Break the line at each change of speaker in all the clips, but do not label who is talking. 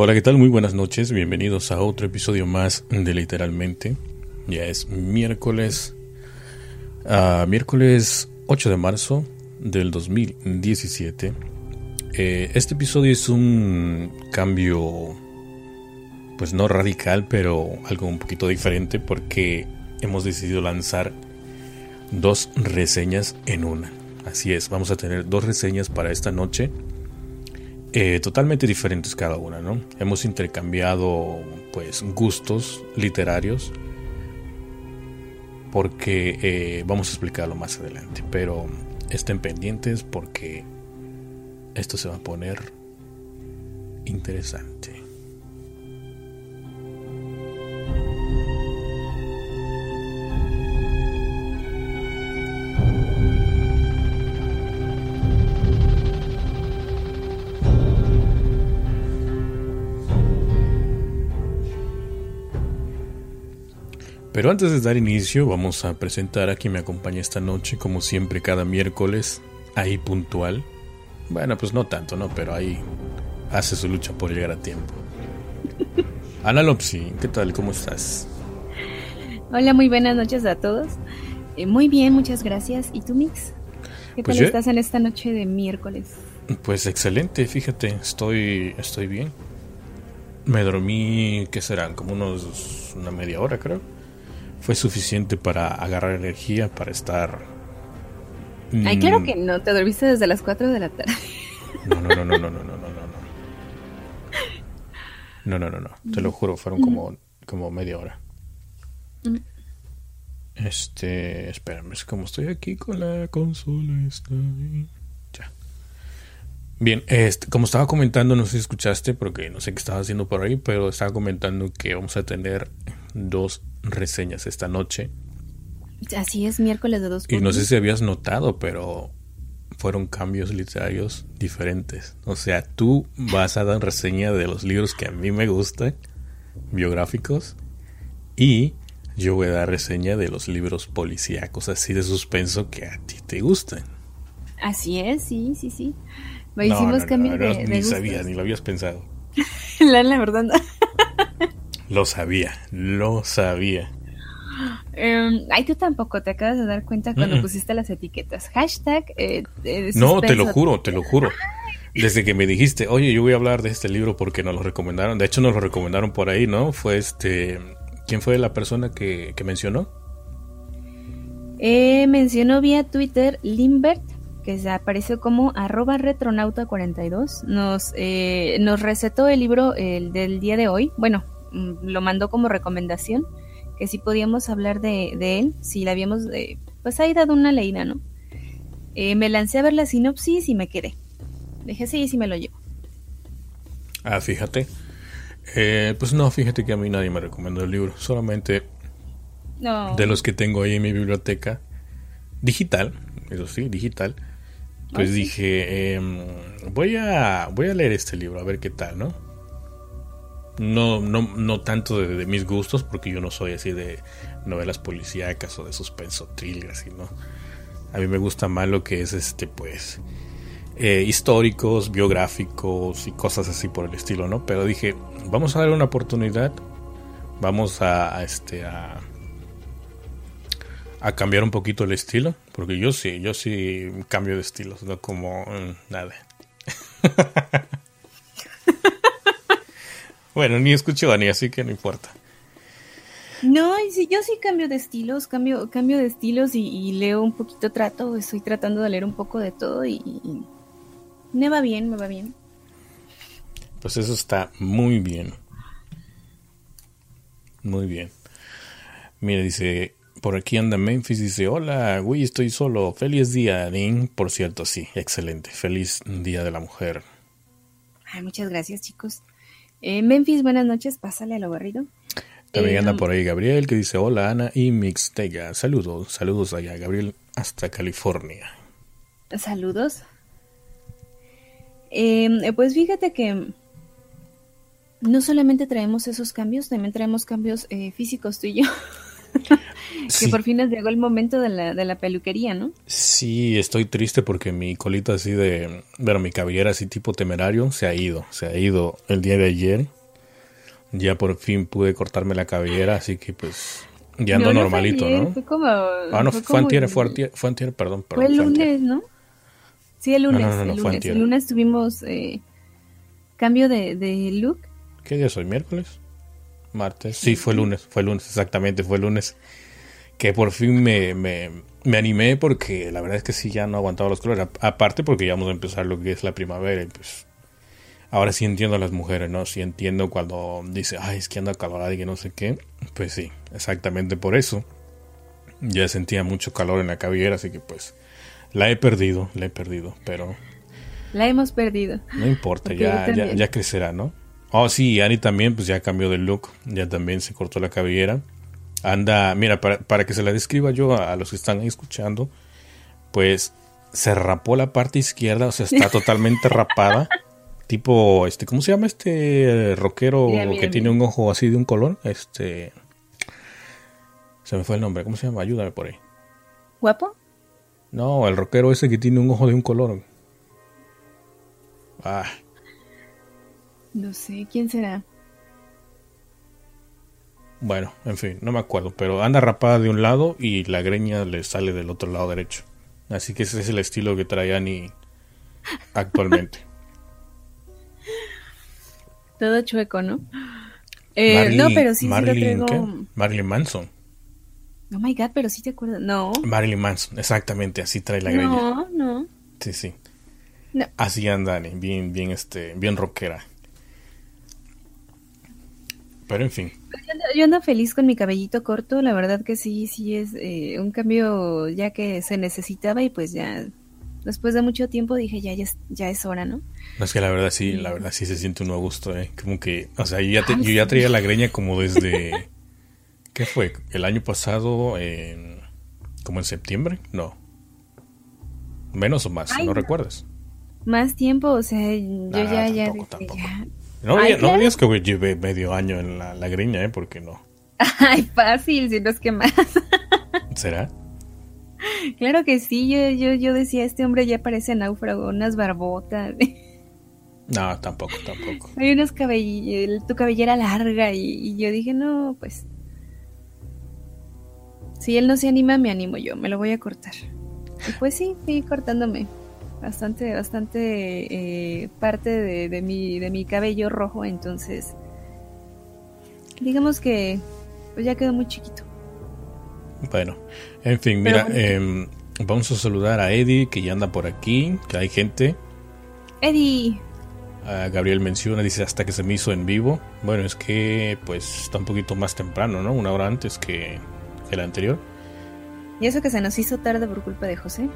Hola, ¿qué tal? Muy buenas noches. Bienvenidos a otro episodio más de Literalmente. Ya es miércoles, uh, miércoles 8 de marzo del 2017. Eh, este episodio es un cambio, pues no radical, pero algo un poquito diferente porque hemos decidido lanzar dos reseñas en una. Así es, vamos a tener dos reseñas para esta noche eh, totalmente diferentes cada una, ¿no? Hemos intercambiado pues gustos literarios porque eh, vamos a explicarlo más adelante, pero estén pendientes porque esto se va a poner interesante. Pero antes de dar inicio, vamos a presentar a quien me acompaña esta noche, como siempre, cada miércoles, ahí puntual. Bueno, pues no tanto, ¿no? Pero ahí hace su lucha por llegar a tiempo. Ana Lopsi, ¿qué tal? ¿Cómo estás?
Hola, muy buenas noches a todos. Eh, muy bien, muchas gracias. ¿Y tú, Mix? ¿Qué pues tal estás en esta noche de miércoles?
Pues excelente, fíjate, estoy, estoy bien. Me dormí, ¿qué serán? Como unos una media hora, creo fue suficiente para agarrar energía, para estar...
Ay, claro que no, te dormiste desde las 4 de la tarde.
No, no, no, no, no, no, no, no, no. No, no, no, no. Te lo juro, fueron como, como media hora. Este, espérame, es como estoy aquí con la consola, está bien. Bien, este, como estaba comentando, no sé si escuchaste, porque no sé qué estaba haciendo por ahí, pero estaba comentando que vamos a tener dos reseñas esta noche.
Así es, miércoles de dos.
Y no sé si habías notado, pero fueron cambios literarios diferentes. O sea, tú vas a dar reseña de los libros que a mí me gustan, biográficos, y yo voy a dar reseña de los libros policíacos, así de suspenso que a ti te gustan.
Así es, sí, sí, sí. Hicimos cambio de,
Ni sabías, ni lo habías pensado.
la, la verdad.
Lo sabía, lo sabía.
Eh, ay, tú tampoco te acabas de dar cuenta cuando pusiste las etiquetas. Hashtag. Eh,
no, te lo juro, te lo juro. Desde que me dijiste, oye, yo voy a hablar de este libro porque nos lo recomendaron. De hecho, nos lo recomendaron por ahí, ¿no? Fue este. ¿Quién fue la persona que, mencionó?
Eh, mencionó vía Twitter Limbert, que se apareció como arroba retronauta42. Nos, eh, nos recetó el libro el del día de hoy. Bueno, Mm, lo mandó como recomendación, que si podíamos hablar de, él, si la habíamos, eh, pues ahí dado una leída, ¿no? Eh, me lancé a ver la sinopsis y me quedé. Dije, sí, sí me lo llevo.
Ah, fíjate. Eh, pues no, fíjate que a mí nadie me recomendó el libro, solamente de los que tengo ahí en mi biblioteca, digital, eso sí, digital. Pues dije, em, voy a voy a leer este libro a ver qué tal, ¿no? no, no, no tanto de, mis gustos, porque yo no soy así de novelas policíacas o de suspenso thriller, sino a mí me gusta más lo que es este, pues, eh, históricos, biográficos y cosas así por el estilo, ¿no? Pero dije, vamos a darle una oportunidad, vamos a, este, a, a cambiar un poquito el estilo, porque yo sí, yo sí cambio de estilos, no como mm, nada. Bueno, ni escucho a Dani, así que no importa.
No, sí, yo sí cambio de estilos, cambio, cambio de estilos y, leo un poquito, trato, estoy tratando de leer un poco de todo y, me va bien, me va bien.
Pues eso está muy bien. Muy bien. Mira, dice, por aquí anda Memphis, dice, hola, güey, estoy solo, feliz día, Dean. Por cierto, sí, excelente, feliz día de la mujer.
Ay, muchas gracias, chicos. Eh, Memphis, buenas noches, pásale a lo barrido.
También eh, anda por ahí Gabriel que dice hola Ana y Mixtega. Saludos, saludos allá Gabriel hasta California.
Saludos. Em, eh, pues fíjate que no solamente traemos esos cambios, también traemos cambios físicos tú y yo. que por fin nos llegó el momento de la, de la peluquería, ¿no?
Sí, estoy triste porque mi colita así de, bueno, mi cabellera así tipo temerario se ha ido, se ha ido el día de ayer. Ya por fin pude cortarme la cabellera, así que pues ya ando normalito, ¿no?
Fue como,
ah, no, fue, fue antier, fue antier, fue antier, perdón, perdón.
Fue el lunes, ¿no? Sí, el lunes, el lunes. El lunes tuvimos eh, cambio de, de look.
¿Qué día soy? ¿Miércoles? ¿Martes? Sí, fue lunes, fue lunes, exactamente, fue lunes. Que por fin me, me, me, animé porque la verdad es que sí, ya no aguantaba los colores. Aparte porque ya vamos a empezar lo que es la primavera y pues ahora sí entiendo a las mujeres, ¿no? Sí entiendo cuando dice, ay, es que anda calorada y que no sé qué. Pues sí, exactamente por eso. Ya sentía mucho calor en la cabellera, así que pues la he perdido, la he perdido, pero...
La hemos perdido.
No importa, ya, ya, ya, crecerá, ¿no? Oh, sí, Ani también, pues ya cambió de look, ya también se cortó la cabellera. Anda, mira, para, para que se la describa yo a, los que están escuchando, pues se rapó la parte izquierda, o sea, está totalmente rapada. Tipo, este, ¿cómo se llama este rockero que tiene un ojo así de un color? Este. Se me fue el nombre, ¿cómo se llama? Ayúdame por ahí.
¿Guapo?
No, el rockero ese que tiene un ojo de un color. Ah.
No sé, ¿quién será?
Bueno, en fin, no me acuerdo, pero anda rapada de un lado y la greña le sale del otro lado derecho. Así que ese es el estilo que trae Annie actualmente.
Todo chueco, ¿no? Eh, no, pero sí,
Marilyn, Marilyn Manson.
Oh my god, pero sí te acuerdas. No.
Marilyn Manson, exactamente, así trae la greña.
No, no.
Sí, sí. Así anda, bien, bien, este, bien rockera. Pero en fin.
Yo ando, feliz con mi cabellito corto, la verdad que sí, sí es eh, un cambio ya que se necesitaba y pues ya después de mucho tiempo dije ya, ya, es, hora, ¿no?
No es que la verdad sí, la verdad sí se siente un nuevo gusto, ¿eh? Como que, o sea, yo ya, yo ya traía la greña como desde... ¿Qué fue? ¿El año pasado? En, ¿Como en septiembre? No. ¿Menos o más? ¿No recuerdas?
Más tiempo, o sea, yo ya, ya,
No, digas que llevé medio año en la, la griña, ¿eh? Porque no.
Ay, fácil, si no es que más.
¿Será?
Claro que sí, yo, yo, yo decía, este hombre ya parece náufrago, unas barbotas.
No, tampoco, tampoco.
Hay unos cabelleras, tu cabellera larga y, y, yo dije, no, pues si él no se anima, me animo yo, me lo voy a cortar. Y pues sí, fui cortándome bastante, bastante eh, parte de, mi, de mi cabello rojo, entonces digamos que pues ya quedó muy chiquito.
Bueno, en fin, mira, em, vamos a saludar a Eddie que ya anda por aquí, que hay gente.
Eddie.
Gabriel menciona, dice hasta que se me hizo en vivo. Bueno, es que pues está un poquito más temprano, ¿no? Una hora antes que, el anterior.
¿Y eso que se nos hizo tarde por culpa de José?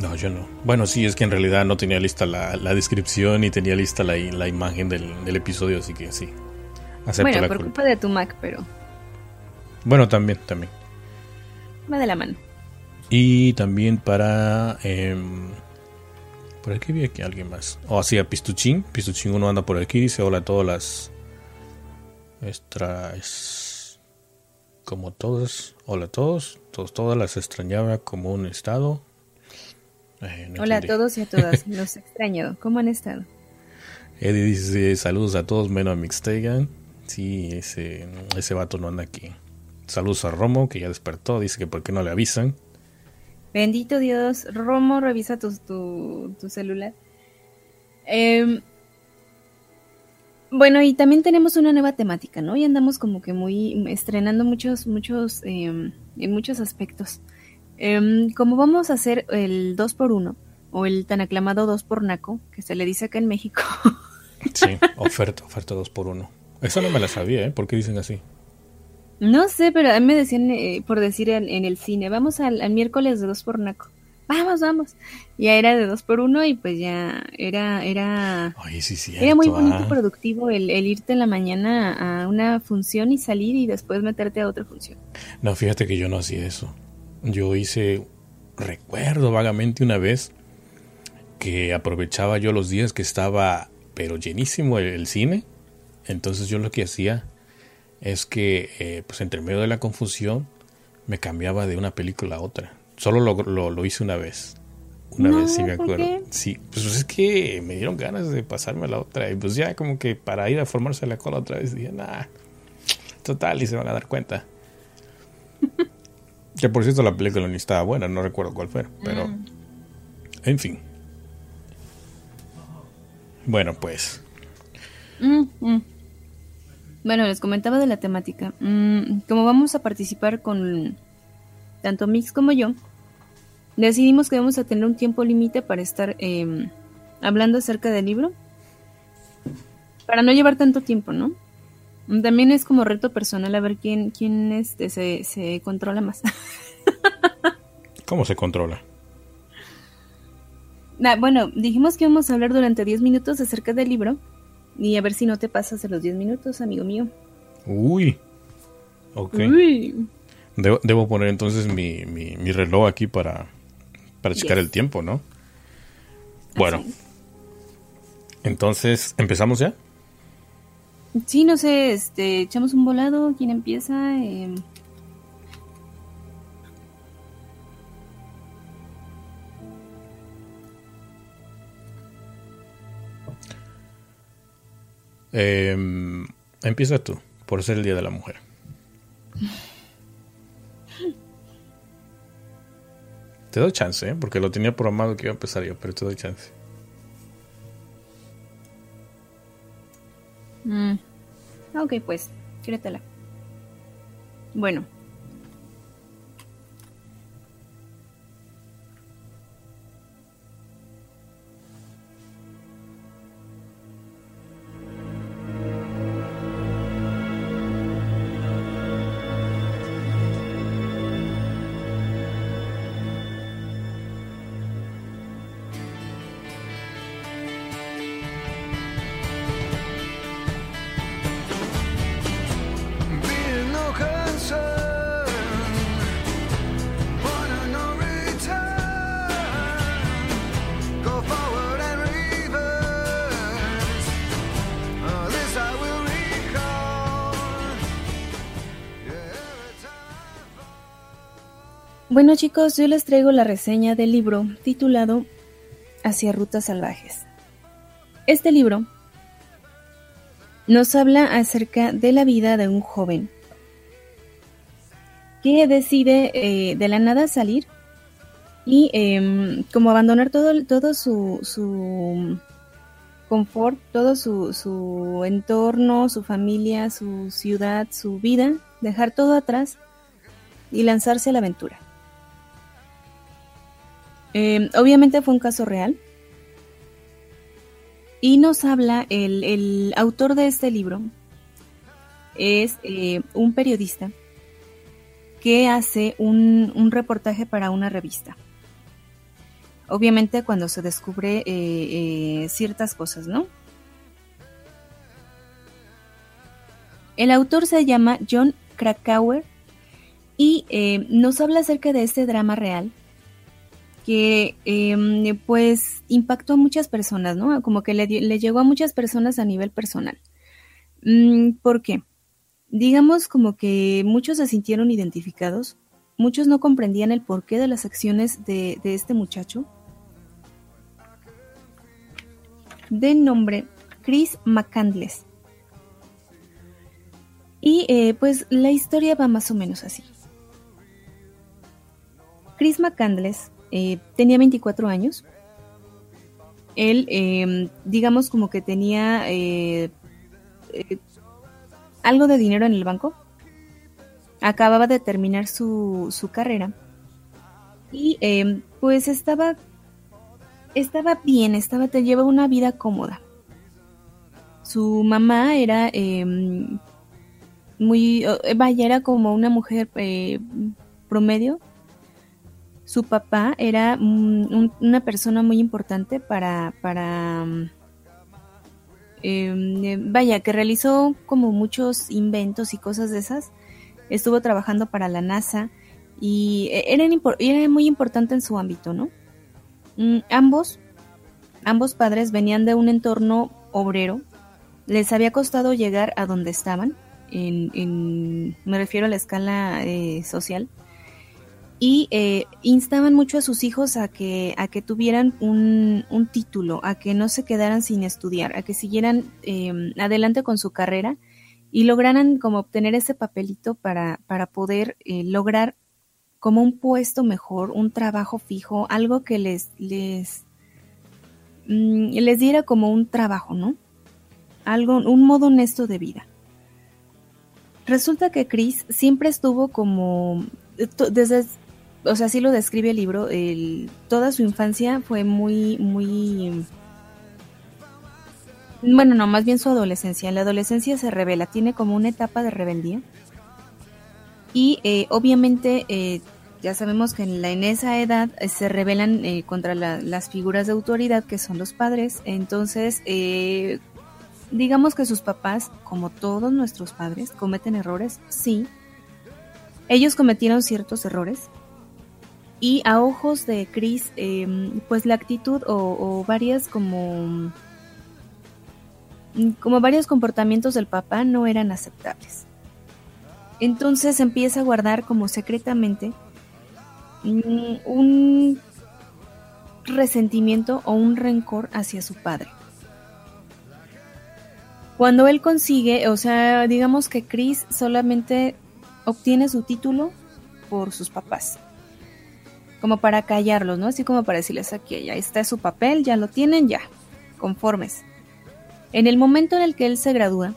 No, yo no. Bueno, sí, es que en realidad no tenía lista la, descripción y tenía lista la, la imagen del, episodio, así que sí.
Acepto bueno, por culpa. de tu Mac, pero...
Bueno, también, también.
Va de la mano.
Y también para... Em, por aquí vi aquí alguien más. O oh, así a Pistuchín. Pistuchín uno anda por aquí dice hola a todas las... Nuestras como todos, hola a todos, todos, todas las extrañaba como un estado.
Hola a todos y a todas, los extraño, ¿cómo han estado?
Eddie dice saludos a todos menos a Mixtegan. Sí, ese, ese vato no anda aquí. Saludos a Romo, que ya despertó, dice que por qué no le avisan.
Bendito Dios, Romo, revisa tu, tu, tu celular. Eh, bueno, y también tenemos una nueva temática, ¿no? Y andamos como que muy estrenando muchos, muchos, eh, en muchos aspectos. Eh, como vamos a hacer el 2 por 1 o el tan aclamado 2 por Naco, que se le dice acá en México.
sí, oferta, oferta 2 por 1 Eso no me la sabía, ¿eh? ¿Por qué dicen así?
No sé, pero a mí me decían, eh, por decir en, en, el cine, vamos al, al miércoles de 2 por Naco vamos, vamos. Ya era de dos por uno y pues ya era, era, era muy bonito, y productivo el, irte en la mañana a una función y salir y después meterte a otra función.
No, fíjate que yo no hacía eso. Yo hice, recuerdo vagamente una vez que aprovechaba yo los días que estaba, pero llenísimo el, cine. Entonces yo lo que hacía es que, eh, pues entre medio de la confusión, me cambiaba de una película a otra. Solo lo, lo, hice una vez. Una vez, sí me acuerdo. Sí, pues es que me dieron ganas de pasarme a la otra. Y pues ya como que para ir a formarse la cola otra vez dije, nah, total, y se van a dar cuenta. que por cierto la película ni estaba buena, no recuerdo cuál fue, pero... Mm. En fin. Bueno, pues.
Mm, mm. Bueno, les comentaba de la temática. como vamos a participar con tanto Mix como yo, decidimos que vamos a tener un tiempo límite para estar em, hablando acerca del libro. Para no llevar tanto tiempo, ¿no? También es como reto personal a ver quién, quién este, se, se controla más.
¿Cómo se controla?
bueno, dijimos que íbamos a hablar durante 10 minutos acerca del libro. Y a ver si no te pasas de los 10 minutos, amigo mío.
Uy. Ok. Uy. Debo, poner entonces mi, mi, reloj aquí para, para checar el tiempo, ¿no? Bueno. Entonces, ¿empezamos ya?
Sí, no sé, este, echamos un volado, ¿quién empieza? Eh...
empieza tú, por ser el Día de la Mujer. Te doy chance, ¿eh? porque lo tenía programado que iba a empezar yo, pero te doy chance.
Mm. Ok, pues, créetela. Bueno, Bueno chicos, yo les traigo la reseña del libro titulado Hacia Rutas Salvajes. Este libro nos habla acerca de la vida de un joven que decide eh, de la nada salir y em, como abandonar todo, todo su, su confort, todo su, su entorno, su familia, su ciudad, su vida, dejar todo atrás y lanzarse a la aventura. Em, obviamente fue un caso real. Y nos habla el, autor de este libro. Es eh, un periodista que hace un, reportaje para una revista. Obviamente cuando se descubre eh, eh, ciertas cosas, ¿no? El autor se llama John Krakauer y nos habla acerca de este drama real que em, pues impactó a muchas personas, ¿no? Como que le, llegó a muchas personas a nivel personal. Mm, ¿Por qué? Digamos como que muchos se sintieron identificados, muchos no comprendían el porqué de las acciones de, este muchacho. De nombre Chris McCandless. Y eh, pues la historia va más o menos así. Chris McCandless eh, tenía 24 años. Él, em, digamos como que tenía eh, eh, algo de dinero en el banco. Acababa de terminar su, su carrera. Y em, pues estaba, estaba bien, estaba, te lleva una vida cómoda. Su mamá era muy, vaya, era como una mujer promedio, su papá era una persona muy importante para, para em, eh, vaya, que realizó como muchos inventos y cosas de esas. Estuvo trabajando para la NASA y e, era, era muy importante en su ámbito, ¿no? Mm, ambos, ambos padres venían de un entorno obrero. Les había costado llegar a donde estaban, en, me refiero a la escala eh, social y eh, instaban mucho a sus hijos a que, a que tuvieran un, un, título, a que no se quedaran sin estudiar, a que siguieran em, adelante con su carrera y lograran como obtener ese papelito para, para poder eh, lograr como un puesto mejor, un trabajo fijo, algo que les, les, mm, les diera como un trabajo, ¿no? Algo, un modo honesto de vida. Resulta que Chris siempre estuvo como, desde o sea, así lo describe el libro, toda su infancia fue muy, muy... Bueno, no, más bien su adolescencia. En la adolescencia se revela, tiene como una etapa de rebeldía. Y eh, obviamente eh, ya sabemos que en, la, en esa edad eh, se rebelan contra las figuras de autoridad que son los padres. Entonces, digamos que sus papás, como todos nuestros padres, cometen errores, sí. Ellos cometieron ciertos errores, y a ojos de Chris, em, pues la actitud o, varias como como varios comportamientos del papá no eran aceptables. Entonces empieza a guardar como secretamente mm, un resentimiento o un rencor hacia su padre. Cuando él consigue, o sea, digamos que Chris solamente obtiene su título por sus papás como para callarlos, ¿no? Así como para decirles aquí, ya está su papel, ya lo tienen, ya, conformes. En el momento en el que él se gradúa,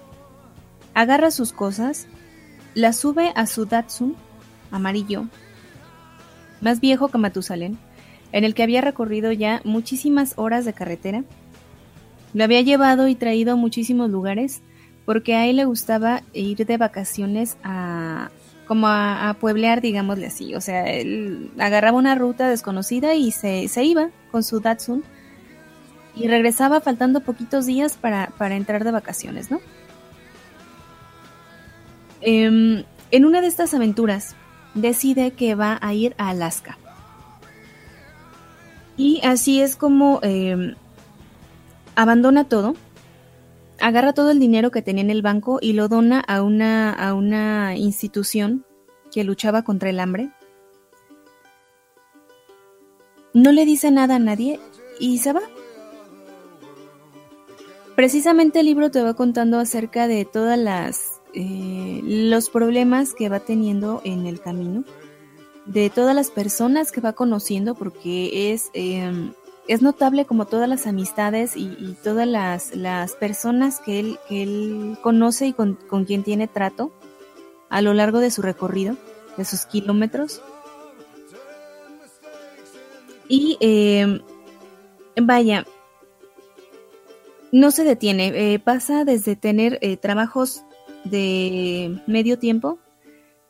agarra sus cosas, las sube a su Datsun amarillo, más viejo que Matusalén, en el que había recorrido ya muchísimas horas de carretera. Lo había llevado y traído a muchísimos lugares porque a él le gustaba ir de vacaciones a, como a, pueblear, digámosle así. O sea, él agarraba una ruta desconocida y se, iba con su Datsun y regresaba faltando poquitos días para, entrar de vacaciones, ¿no? Em, en una de estas aventuras decide que va a ir a Alaska. Y así es como em, abandona todo, agarra todo el dinero que tenía en el banco y lo dona a una, a una institución que luchaba contra el hambre. No le dice nada a nadie y se va. Precisamente el libro te va contando acerca de todas las eh, los problemas que va teniendo en el camino, de todas las personas que va conociendo, porque es em, es notable como todas las amistades y, todas las, las, personas que él, que él conoce y con, con, quien tiene trato a lo largo de su recorrido, de sus kilómetros. Y eh, vaya, no se detiene, eh, pasa desde tener eh, trabajos de medio tiempo,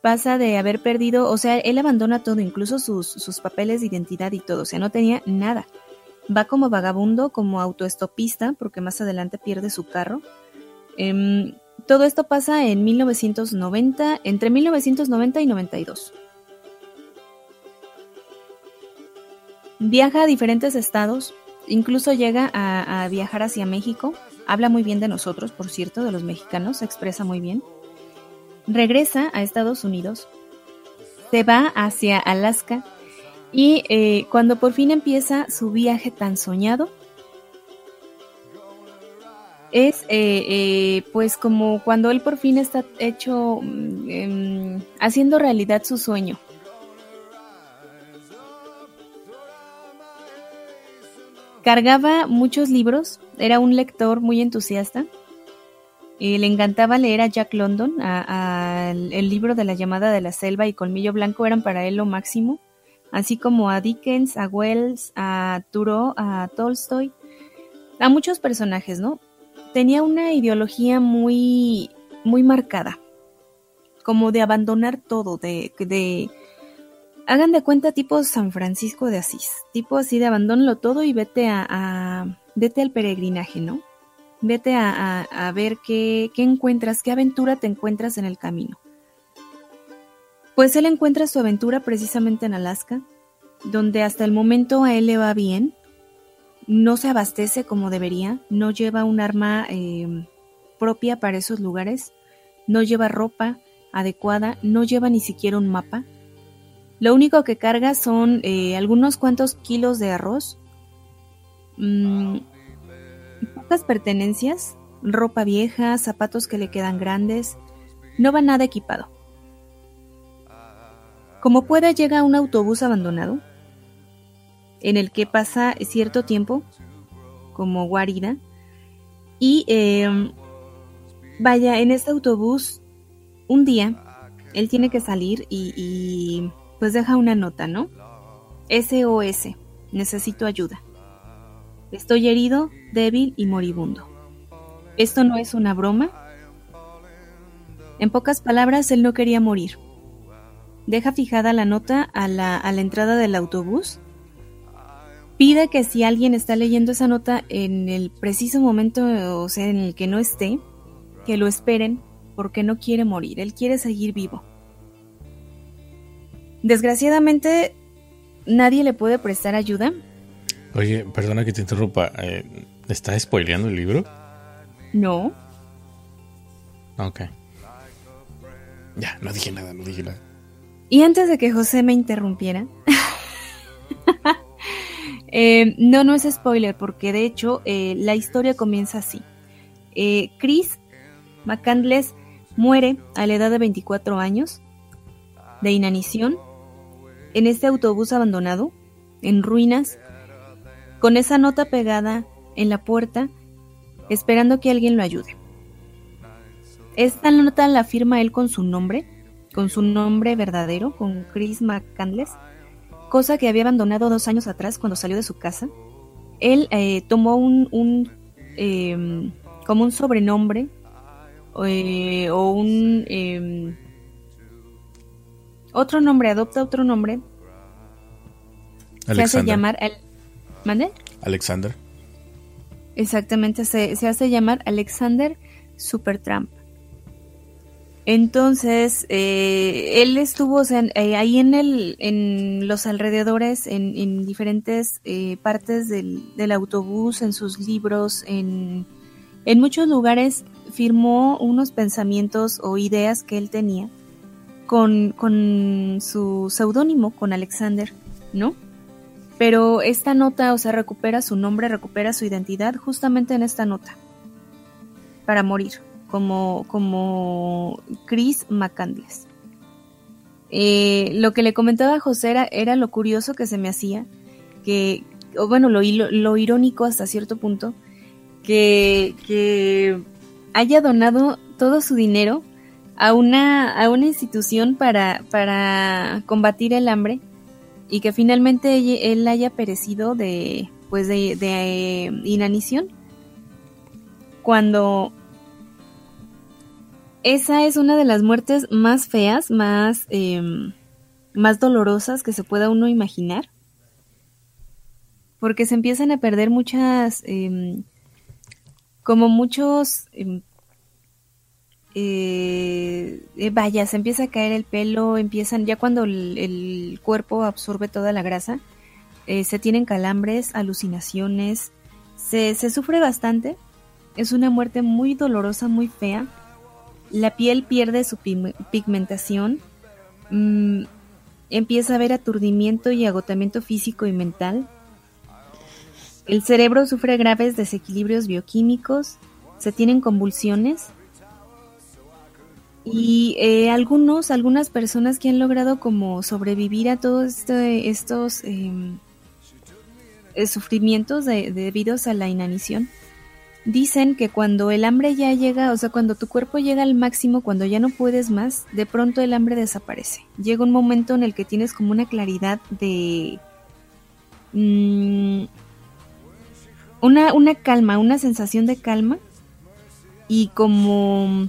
pasa de haber perdido, o sea, él abandona todo, incluso sus, sus papeles de identidad y todo, o sea, no tenía nada va como vagabundo, como autoestopista, porque más adelante pierde su carro. Em, todo esto pasa en 1990, entre 1990 y 92. Viaja a diferentes estados, incluso llega a, a, viajar hacia México. Habla muy bien de nosotros, por cierto, de los mexicanos, se expresa muy bien. Regresa a Estados Unidos, se va hacia Alaska y eh, cuando por fin empieza su viaje tan soñado, es eh, eh, pues como cuando él por fin está hecho, mm, em, haciendo realidad su sueño. Cargaba muchos libros, era un lector muy entusiasta. le encantaba leer a Jack London, el libro de la llamada de la selva y Colmillo Blanco eran para él lo máximo así como a Dickens, a Wells, a Thoreau, a Tolstoy, a muchos personajes, ¿no? Tenía una ideología muy, muy marcada, como de abandonar todo, de, de hagan de cuenta tipo San Francisco de Asís, tipo así de abandónalo todo y vete a, vete al peregrinaje, ¿no? Vete a, a, ver qué, qué encuentras, qué aventura te encuentras en el camino. Pues él encuentra su aventura precisamente en Alaska, donde hasta el momento a él le va bien, no se abastece como debería, no lleva un arma em, propia para esos lugares, no lleva ropa adecuada, no lleva ni siquiera un mapa. Lo único que carga son eh, algunos cuantos kilos de arroz, mm, pocas pertenencias, ropa vieja, zapatos que le quedan grandes. No va nada equipado. Como pueda llega un autobús abandonado, en el que pasa cierto tiempo, como guarida, y em, vaya, en este autobús, un día, él tiene que salir y pues deja una nota, ¿no? SOS, necesito ayuda. Estoy herido, débil y moribundo. ¿Esto no es una broma? En pocas palabras, él no quería morir. Deja fijada la nota a la, a la entrada del autobús. Pide que si alguien está leyendo esa nota en el preciso momento, o sea, en el que no esté, que lo esperen porque no quiere morir, él quiere seguir vivo. Desgraciadamente, nadie le puede prestar ayuda.
Oye, perdona que te interrumpa. Eh, ¿Estás spoileando el libro?
No.
Ok. Ya, no dije nada, no dije nada.
Y antes de que José me interrumpiera, eh, no, no es spoiler, porque de hecho eh, la historia comienza así. Chris McCandless muere a la edad de 24 años de inanición en este autobús abandonado, en ruinas, con esa nota pegada en la puerta, esperando que alguien lo ayude. Esta nota la firma él con su nombre, con su nombre verdadero, con Chris McCandless, cosa que había abandonado dos años atrás cuando salió de su casa. Él eh, tomó un, em, como un sobrenombre eh, o un em, otro nombre, adopta otro nombre. Se hace llamar. ¿Mande?
Alexander.
Exactamente, se, hace llamar Alexander Supertramp. Entonces, eh, él estuvo eh, ahí en, el, en los alrededores, en, diferentes eh, partes del, autobús, en sus libros, en, muchos lugares firmó unos pensamientos o ideas que él tenía con su seudónimo, con Alexander, ¿no? Pero esta nota, o sea, recupera su nombre, recupera su identidad justamente en esta nota, para morir, como, como Chris McCandless. Eh, lo que le comentaba a José era, lo curioso que se me hacía, que, o bueno, lo, lo, irónico hasta cierto punto, que, que haya donado todo su dinero a una, a una institución para, para combatir el hambre y que finalmente él haya perecido de, pues de, de inanición. Cuando esa es una de las muertes más feas, más, em, más dolorosas que se pueda uno imaginar. Porque se empiezan a perder muchas, em, como muchos em, eh, eh, vaya, se empieza a caer el pelo, empiezan, ya cuando el, cuerpo absorbe toda la grasa, eh, se tienen calambres, alucinaciones, se, sufre bastante, es una muerte muy dolorosa, muy fea, la piel pierde su pigmentación, mm, empieza a haber aturdimiento y agotamiento físico y mental, el cerebro sufre graves desequilibrios bioquímicos, se tienen convulsiones, y eh, algunos, algunas personas que han logrado como sobrevivir a todos este, estos em, eh, sufrimientos debidos a la inanición, dicen que cuando el hambre ya llega, o sea, cuando tu cuerpo llega al máximo, cuando ya no puedes más, de pronto el hambre desaparece. Llega un momento en el que tienes como una claridad de... Mm, una, una calma, una sensación de calma y como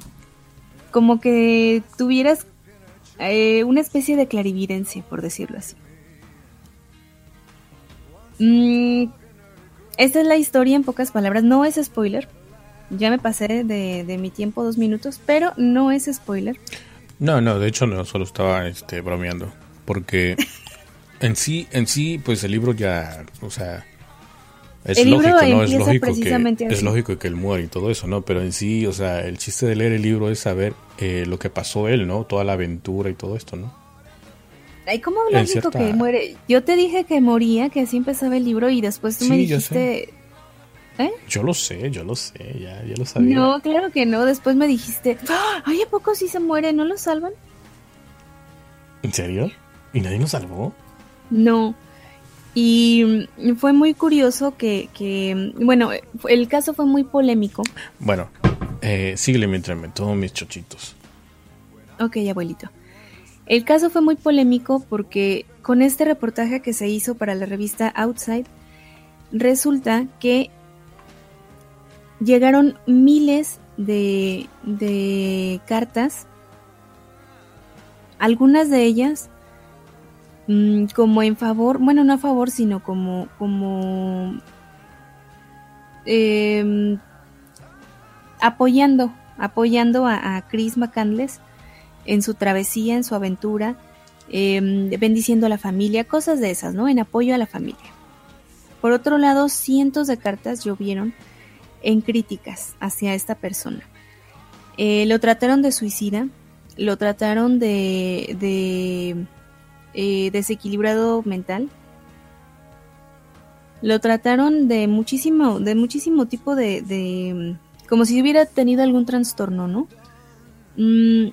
como que tuvieras eh, una especie de clarividencia, por decirlo así. Mm, esta es la historia en pocas palabras. No es spoiler. Ya me pasé de, mi tiempo dos minutos, pero no es spoiler.
No, no, de hecho no, solo estaba este, bromeando. Porque en sí, en sí, pues el libro ya, o sea, es lógico, ¿no? Es lógico, que, es lógico que él muere y todo eso, ¿no? Pero en sí, o sea, el chiste de leer el libro es saber eh, lo que pasó él, ¿no? Toda la aventura y todo esto, ¿no?
Ay, ¿cómo lógico que muere? Yo te dije que moría, que así empezaba el libro y después tú me dijiste...
¿Eh? Yo lo sé, yo lo sé, ya, ya lo sabía.
No, claro que no. Después me dijiste, ay, ¿a poco si se muere? ¿No lo salvan?
¿En serio? ¿Y nadie lo salvó?
No. Y fue muy curioso que, que, bueno, el caso fue muy polémico.
Bueno, eh, síguele mientras me tomo mis chochitos.
Ok, abuelito. El caso fue muy polémico porque con este reportaje que se hizo para la revista Outside, resulta que llegaron miles de, cartas, algunas de ellas mm, como en favor, bueno, no a favor, sino como, como em, apoyando, apoyando a, a Chris McCandless en su travesía, en su aventura, em, bendiciendo a la familia, cosas de esas, ¿no? En apoyo a la familia. Por otro lado, cientos de cartas llovieron en críticas hacia esta persona. Eh, lo trataron de suicida, lo trataron de, de eh, desequilibrado mental, lo trataron de muchísimo, de muchísimo tipo de, como si hubiera tenido algún trastorno, ¿no? Mm,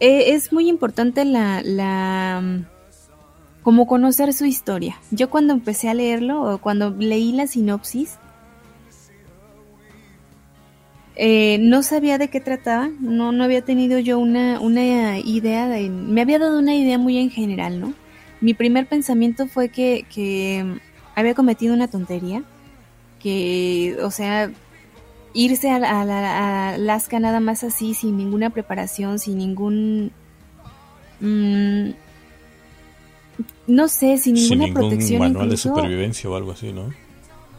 eh, es muy importante la, la como conocer su historia. Yo cuando empecé a leerlo o cuando leí la sinopsis, eh, no sabía de qué trataba, no, no había tenido yo una, una idea, de, me había dado una idea muy en general, ¿no? Mi primer pensamiento fue que, que había cometido una tontería, que, o sea, irse a, a, Alaska nada más así, sin ninguna preparación, sin ningún... Mm, no sé, sin ninguna sin protección.
manual de supervivencia o algo así, ¿no?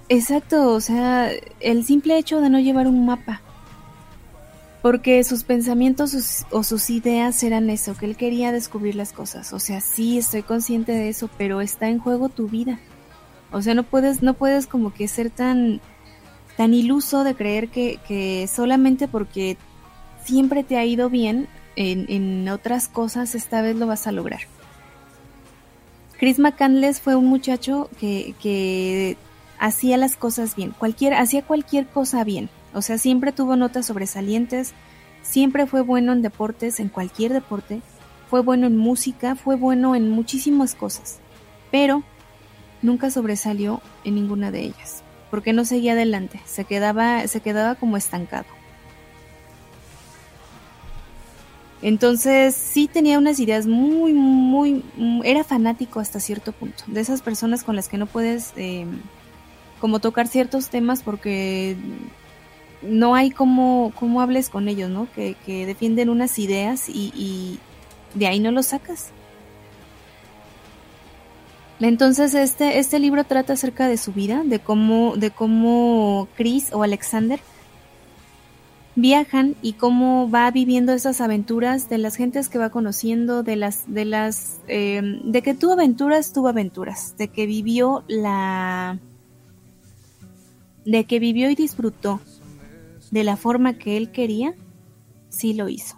Exacto, o sea, el simple hecho de no llevar un mapa. Porque sus pensamientos o sus ideas eran eso, que él quería descubrir las cosas. O sea, sí, estoy consciente de eso, pero está en juego tu vida. O sea, no puedes, no puedes como que ser tan tan iluso de creer que, solamente porque siempre te ha ido bien en, otras cosas, esta vez lo vas a lograr. Chris McCandless fue un muchacho que, hacía las cosas bien, cualquier, hacía cualquier cosa bien, o sea, siempre tuvo notas sobresalientes, siempre fue bueno en deportes, en cualquier deporte, fue bueno en música, fue bueno en muchísimas cosas, pero nunca sobresalió en ninguna de ellas porque no seguía adelante, se quedaba, se quedaba como estancado. Entonces sí tenía unas ideas muy, muy, era fanático hasta cierto punto, de esas personas con las que no puedes em, como tocar ciertos temas porque no hay como, como hables con ellos, ¿no? Que, defienden unas ideas y, y de ahí no los sacas. Entonces este, este libro trata acerca de su vida, de cómo, de cómo Chris o Alexander viajan y cómo va viviendo esas aventuras de las gentes que va conociendo, de las, de las, eh, de que tuvo aventuras, tuvo aventuras, de que vivió la, de que vivió y disfrutó de la forma que él quería, sí lo hizo.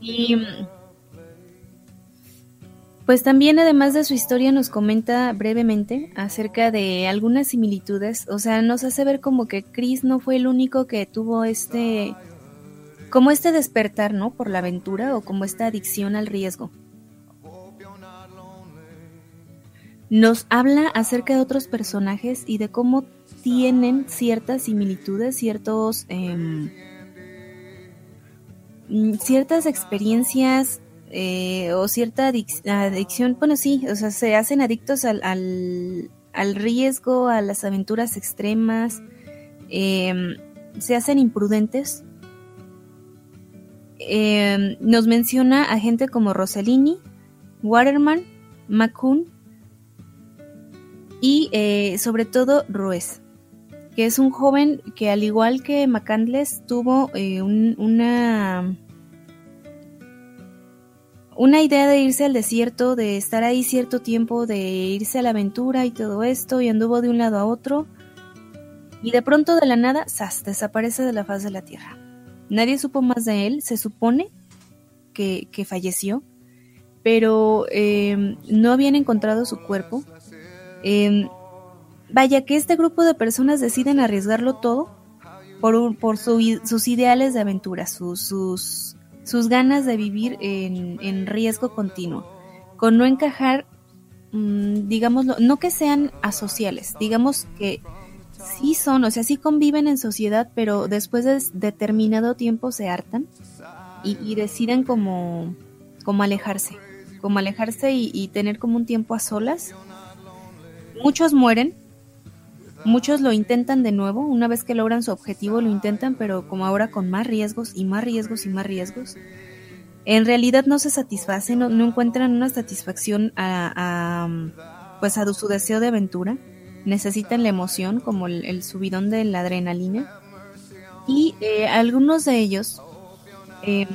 Y pues también además de su historia nos comenta brevemente acerca de algunas similitudes, o sea, nos hace ver como que Chris no fue el único que tuvo este como este despertar, ¿no? Por la aventura o como esta adicción al riesgo. Nos habla acerca de otros personajes y de cómo tienen ciertas similitudes, ciertos, em, mm, ciertas experiencias eh, o cierta adicción, bueno, sí, o sea, se hacen adictos al, al, riesgo, a las aventuras extremas, em, se hacen imprudentes. Em, nos menciona a gente como Rossellini, Waterman, McCoon y eh, sobre todo Ruiz, que es un joven que al igual que McCandless tuvo eh, una una idea de irse al desierto, de estar ahí cierto tiempo, de irse a la aventura y todo esto, y anduvo de un lado a otro, y de pronto de la nada, ¡zas!, desaparece de la faz de la tierra. Nadie supo más de él, se supone que, falleció, pero em, no habían encontrado su cuerpo. Em, vaya que este grupo de personas deciden arriesgarlo todo por, por sus ideales de aventura, sus sus ganas de vivir en, riesgo continuo, con no encajar, mm, digamos, no que sean asociales, digamos que sí son, o sea, sí conviven en sociedad, pero después de determinado tiempo se hartan y, deciden como, como alejarse, como alejarse y, y tener como un tiempo a solas. Muchos mueren, Muchos lo intentan de nuevo, una vez que logran su objetivo lo intentan, pero como ahora con más riesgos y más riesgos y más riesgos. En realidad no se satisfacen, no, encuentran una satisfacción a, pues a su deseo de aventura. Necesitan la emoción, como el, subidón de la adrenalina. Y eh, algunos de ellos em,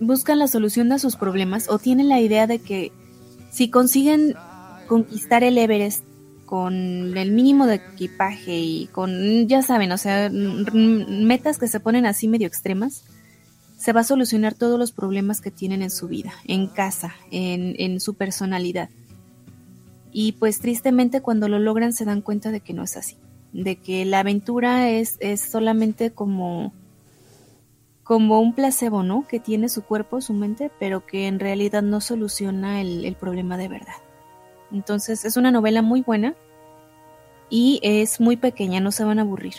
buscan la solución a sus problemas o tienen la idea de que si consiguen conquistar el Everest con el mínimo de equipaje y con, ya saben, o sea, metas que se ponen así medio extremas, se va a solucionar todos los problemas que tienen en su vida, en casa, en, en su personalidad. Y pues tristemente cuando lo logran se dan cuenta de que no es así, de que la aventura es, es solamente como, como un placebo, ¿no? Que tiene su cuerpo, su mente, pero que en realidad no soluciona el, el problema de verdad. Entonces es una novela muy buena y es muy pequeña, no se van a aburrir.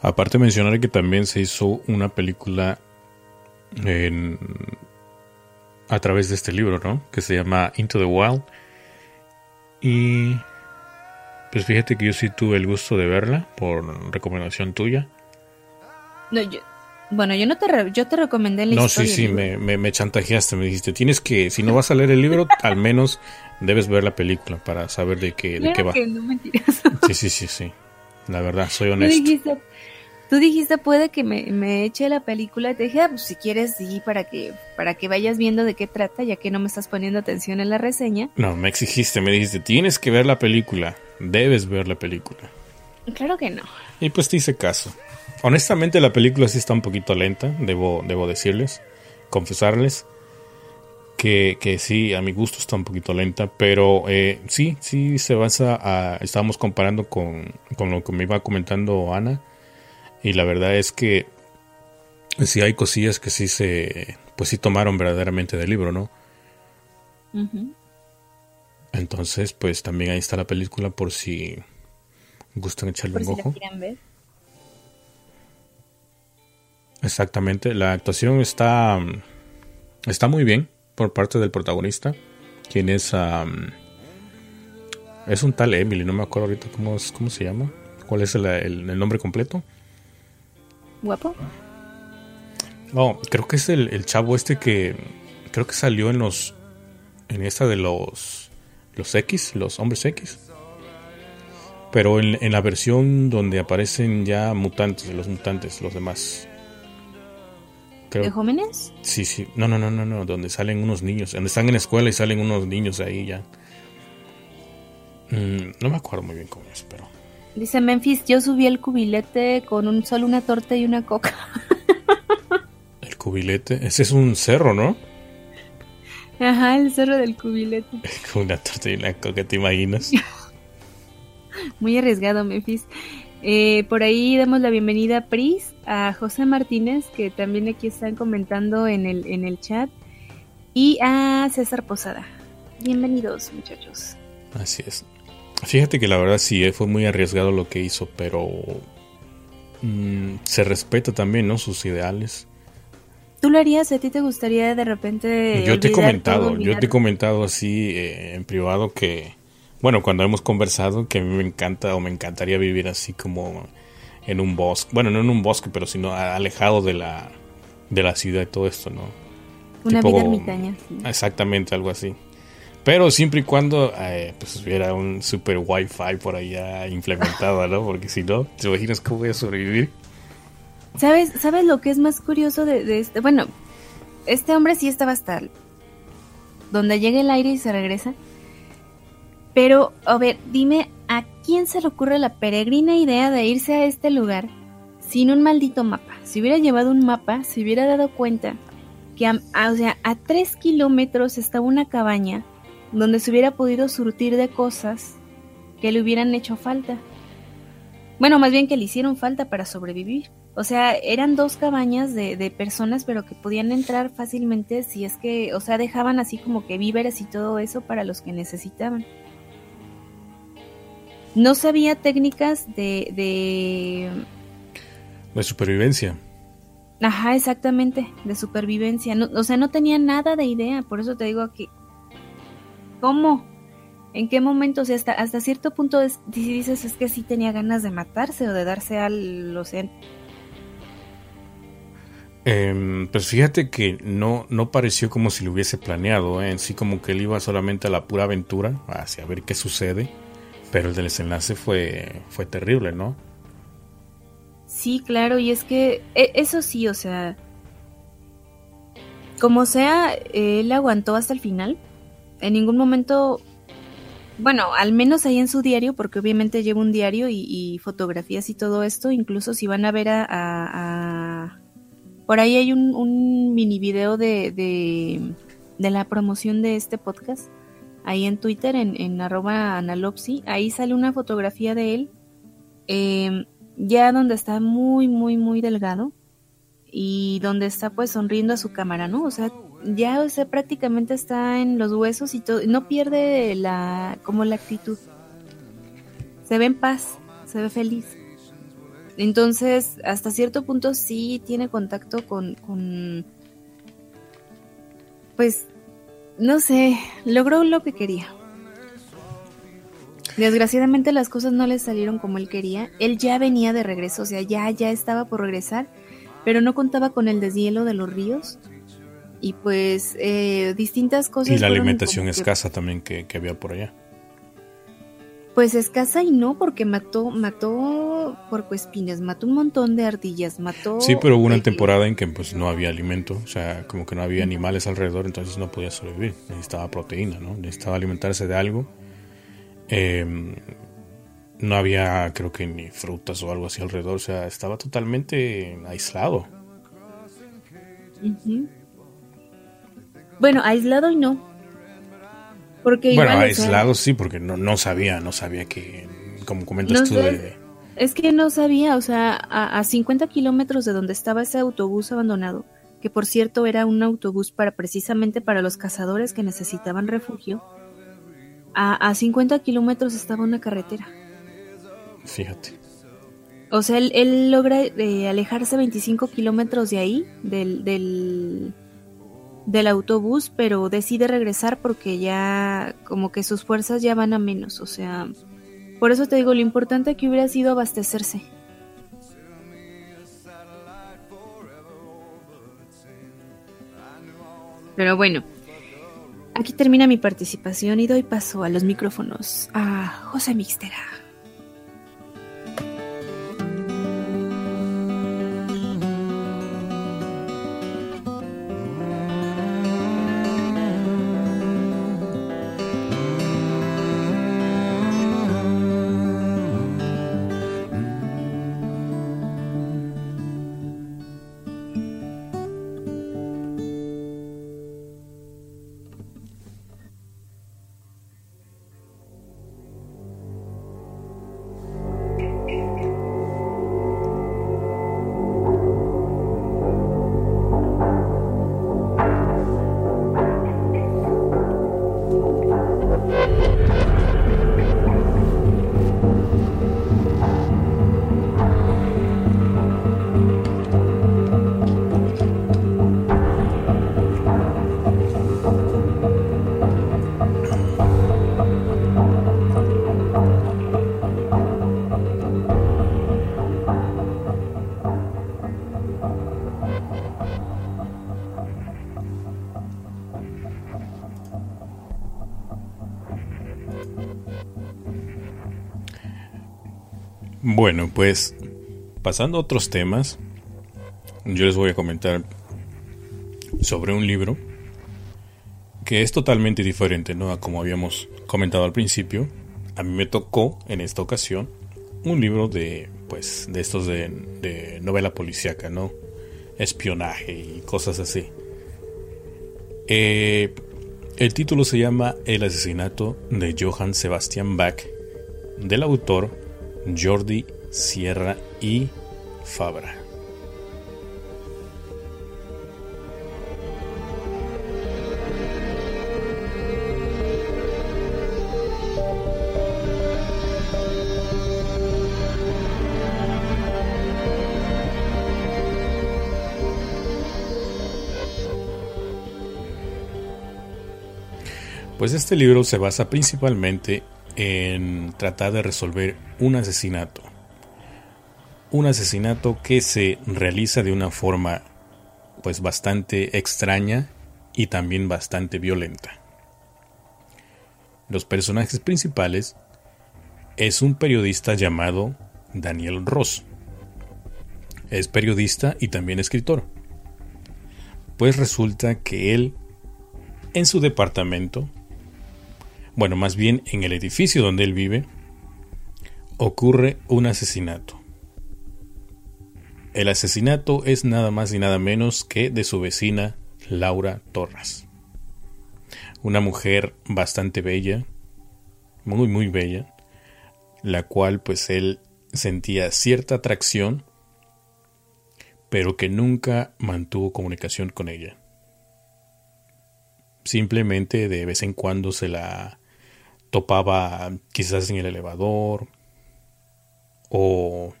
Aparte mencionar que también se hizo una película a través de este libro, ¿no? Que se llama Into the Wild. Y pues fíjate que yo sí tuve el gusto de verla por recomendación tuya.
No, yo, bueno, yo no te, yo te recomendé
no, historia. No, sí, sí, me, me, chantajeaste, me dijiste, tienes que, si no vas a leer el libro, al menos debes ver la película para saber de qué, de qué va.
Que no
Sí, sí, sí, sí. La verdad, soy honesto.
Tú dijiste, tú dijiste puede que me, me eche la película te dije, ah, pues si quieres, sí, para que, para que vayas viendo de qué trata, ya que no me estás poniendo atención en la reseña.
No, me exigiste, me dijiste, tienes que ver la película, debes ver la película.
Claro que no.
Y pues te hice caso. Honestamente la película sí está un poquito lenta, debo, debo decirles, confesarles. Que, que, sí, a mi gusto está un poquito lenta, pero eh, sí, sí se basa a... Estábamos comparando con, con, lo que me iba comentando Ana, y la verdad es que sí hay cosillas que sí se... Pues sí tomaron verdaderamente del libro, ¿no? Entonces, pues también ahí está la película por si gustan echarle un ojo. Exactamente, la actuación está, está muy bien por parte del protagonista, quien es... es un tal Emily, no me acuerdo ahorita cómo, cómo se llama. ¿Cuál es el, nombre completo?
¿Guapo?
No, creo que es el, chavo este que creo que salió en los en esta de los los X, los hombres X. Pero en, en la versión donde aparecen ya mutantes, los mutantes, los demás.
¿De jóvenes?
Sí, sí. No, no, no, no, no. Donde salen unos niños. Donde están en la escuela y salen unos niños ahí ya. Mm, no me acuerdo muy bien cómo es, pero.
Dice Memphis, yo subí el cubilete con un solo una torta y una coca.
el cubilete, ese es un cerro, ¿no?
Ajá, el cerro del cubilete.
Con una torta y una coca, ¿te imaginas?
Muy arriesgado, Memphis. Eh, por ahí damos la bienvenida a Pris, a José Martínez, que también aquí están comentando en el, en el chat, y a César Posada. Bienvenidos, muchachos.
Así es. Fíjate que la verdad sí, eh, fue muy arriesgado lo que hizo, pero mm, se respeta también, ¿no? Sus ideales.
¿Tú lo harías? ¿A ti te gustaría de repente...
Yo te he comentado, yo te he comentado así eh, en privado que, bueno, cuando hemos conversado, que a mí me encanta o me encantaría vivir así como en un bosque, bueno, no en un bosque, pero sino alejado de la, de la ciudad y todo esto, ¿no?
Una vida ermitaña.
Exactamente, algo así. Pero siempre y cuando eh, pues hubiera un super wifi por allá implementado, ¿no? Porque si no, ¿te imaginas cómo voy a sobrevivir?
¿Sabes, ¿Sabes lo que es más curioso de, este? Bueno, este hombre sí estaba hasta donde llega el aire y se regresa. Pero, a ver, dime, ¿a quién se le ocurre la peregrina idea de irse a este lugar sin un maldito mapa? Si hubiera llevado un mapa, se hubiera dado cuenta que a, o sea, a tres kilómetros estaba una cabaña donde se hubiera podido surtir de cosas que le hubieran hecho falta. Bueno, más bien que le hicieron falta para sobrevivir. O sea, eran dos cabañas de, de, personas, pero que podían entrar fácilmente si es que, o sea, dejaban así como que víveres y todo eso para los que necesitaban. No sabía técnicas de... De,
de supervivencia.
Ajá, exactamente, de supervivencia. o sea, no tenía nada de idea, por eso te digo que... ¿Cómo? ¿En qué momento? O sea, hasta, hasta cierto punto dices es que sí tenía ganas de matarse o de darse al océano
eh, pues fíjate que no, no pareció como si lo hubiese planeado, ¿eh? en sí como que él iba solamente a la pura aventura, hacia ver qué sucede, pero el desenlace fue, fue terrible, ¿no?
Sí, claro, y es que e, eso sí, o sea, como sea, él aguantó hasta el final, en ningún momento, bueno, al menos ahí en su diario, porque obviamente lleva un diario y, fotografías y todo esto, incluso si van a ver a por ahí hay un, mini video de, de, la promoción de este podcast. Ahí en Twitter, en, en arroba analopsi. Ahí sale una fotografía de él. Em, ya donde está muy, muy, muy delgado. Y donde está pues sonriendo a su cámara, ¿no? O sea, ya o prácticamente está en los huesos y todo. No pierde la, como la actitud. Se ve en paz, se ve feliz. Entonces, hasta cierto punto sí tiene contacto con, con pues, no sé, logró lo que quería. Desgraciadamente las cosas no le salieron como él quería. Él ya venía de regreso, o sea, ya, ya estaba por regresar, pero no contaba con el deshielo de los ríos. Y pues eh, distintas cosas.
Y la alimentación escasa también que, que había por allá.
Pues escasa y no, porque mató, mató puercoespines, mató un montón de ardillas, mató...
Sí, pero hubo una temporada en que pues no había alimento, o sea, como que no había animales alrededor, entonces no podía sobrevivir, necesitaba proteína, ¿no? Necesitaba alimentarse de algo. Em, no había, creo que ni frutas o algo así alrededor, o sea, estaba totalmente aislado.
Bueno, aislado y no,
bueno, aislado sí, porque no, no sabía, no sabía que, como comentas tú,
Es que no sabía, o sea, a, 50 kilómetros de donde estaba ese autobús abandonado, que por cierto era un autobús para precisamente para los cazadores que necesitaban refugio, a, a 50 kilómetros estaba una carretera.
Fíjate.
O sea, él, logra eh, alejarse 25 kilómetros de ahí, del, del, del autobús, pero decide regresar porque ya como que sus fuerzas ya van a menos, o sea, por eso te digo, lo importante que hubiera sido abastecerse. Pero bueno, aquí termina mi participación y doy paso a los micrófonos a José Mixtera.
Bueno, pues pasando a otros temas, yo les voy a comentar sobre un libro que es totalmente diferente, ¿no? A como habíamos comentado al principio. A mí me tocó en esta ocasión un libro de, pues, de estos de, novela policíaca, ¿no? Espionaje y cosas así. Eh, el título se llama El asesinato de Johann Sebastian Bach, del autor Jordi Sierra y Fabra. Pues este libro se basa principalmente en tratar de resolver un asesinato. Un asesinato que se realiza de una forma pues bastante extraña y también bastante violenta. Los personajes principales es un periodista llamado Daniel Ross. Es periodista y también escritor. Pues resulta que él en su departamento bueno, más bien en el edificio donde él vive, ocurre un asesinato. El asesinato es nada más y nada menos que de su vecina Laura Torres. Una mujer bastante bella, muy muy bella, la cual pues él sentía cierta atracción, pero que nunca mantuvo comunicación con ella. Simplemente de vez en cuando se la topaba quizás en el elevador o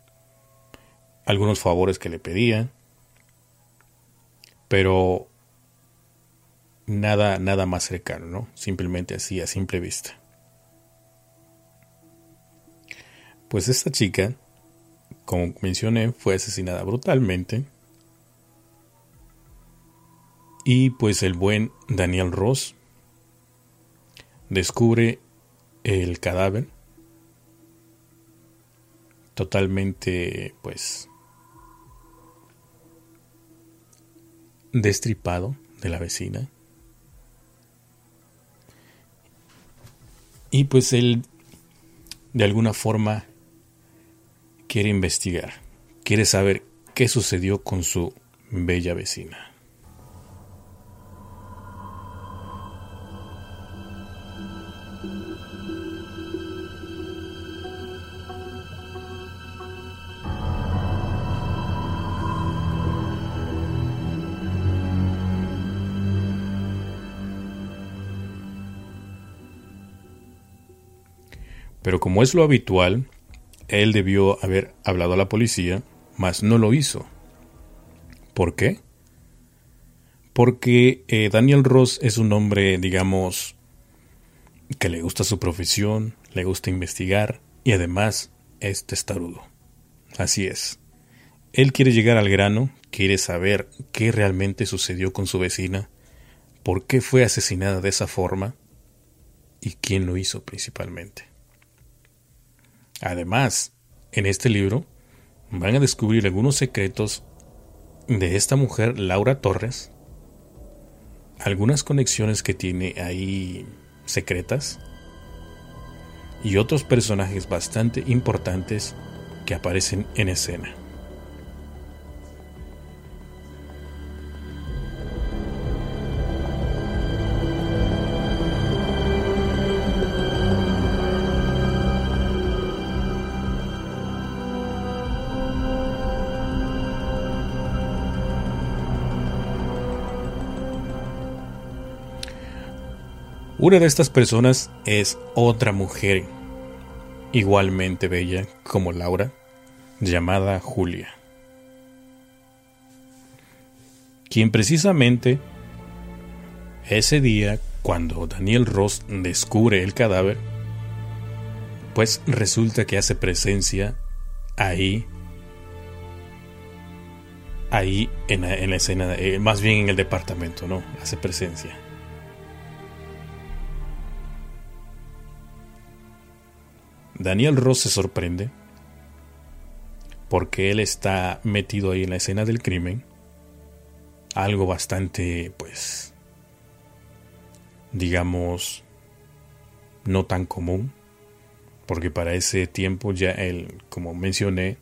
algunos favores que le pedía, pero nada, nada más cercano, ¿no? Simplemente así, a simple vista. Pues esta chica, como mencioné, fue asesinada brutalmente. Y pues el buen Daniel Ross descubre el cadáver. Totalmente pues destripado de la vecina. Y pues él de alguna forma quiere investigar. Quiere saber qué sucedió con su bella vecina como es lo habitual, él debió haber hablado a la policía, mas no lo hizo. ¿Por qué? Porque eh, Daniel Ross es un hombre, digamos, que le gusta su profesión, le gusta investigar y además es testarudo. Así es. Él quiere llegar al grano, quiere saber qué realmente sucedió con su vecina, por qué fue asesinada de esa forma y quién lo hizo principalmente. Además, en este libro van a descubrir algunos secretos de esta mujer, Laura Torres, algunas conexiones que tiene ahí secretas y otros personajes bastante importantes que aparecen en escena. Una de estas personas es otra mujer igualmente bella como Laura, llamada Julia, quien precisamente ese día, cuando Daniel Ross descubre el cadáver, pues resulta que hace presencia ahí, ahí en la, escena, eh, más bien en el departamento, ¿no? Hace presencia. Daniel Ross se sorprende porque él está metido ahí en la escena del crimen. Algo bastante, pues, digamos, no tan común, porque para ese tiempo ya él, como mencioné,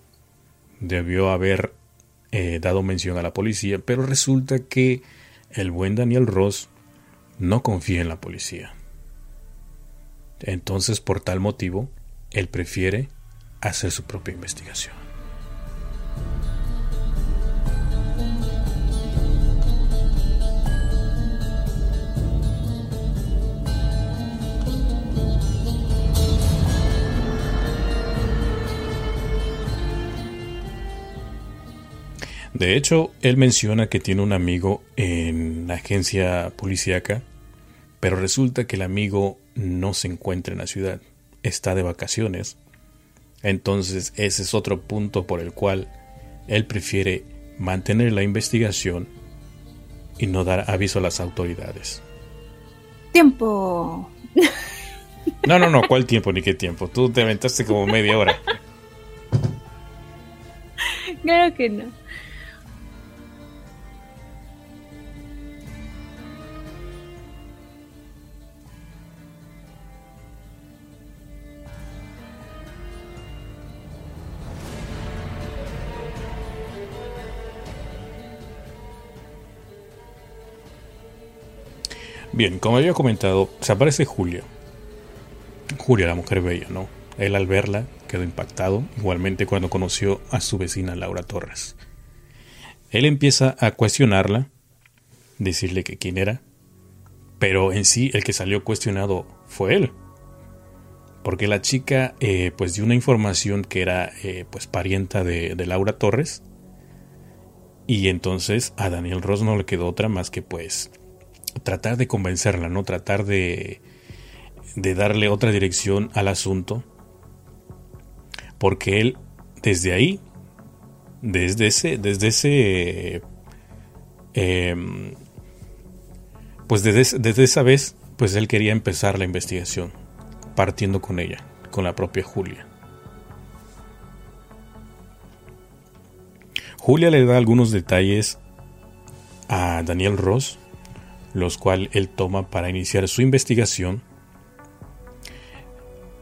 debió haber eh, dado mención a la policía, pero resulta que el buen Daniel Ross no confía en la policía. Entonces, por tal motivo, él prefiere hacer su propia investigación. De hecho, él menciona que tiene un amigo en la agencia policíaca, pero resulta que el amigo no se encuentra en la ciudad, está de vacaciones. Entonces, ese es otro punto por el cual él prefiere mantener la investigación y no dar aviso a las autoridades.
Tiempo.
No, no, no, ¿cuál tiempo ni qué tiempo? Tú te aventaste como media hora.
Claro que no.
Bien, como había comentado, se aparece Julia. Julia, la mujer bella, ¿no? Él al verla quedó impactado, igualmente cuando conoció a su vecina Laura Torres. Él empieza a cuestionarla, decirle que quién era, pero en sí el que salió cuestionado fue él. Porque la chica eh, pues dio una información que era eh, pues parienta de, de Laura Torres. Y entonces a Daniel Ross no le quedó otra más que pues tratar de convencerla, ¿no? Tratar de, de darle otra dirección al asunto. Porque él, desde ahí, desde ese, desde ese, em, pues desde, desde esa vez, pues él quería empezar la investigación, partiendo con ella, con la propia Julia. Julia le da algunos detalles a Daniel Ross los cuales él toma para iniciar su investigación.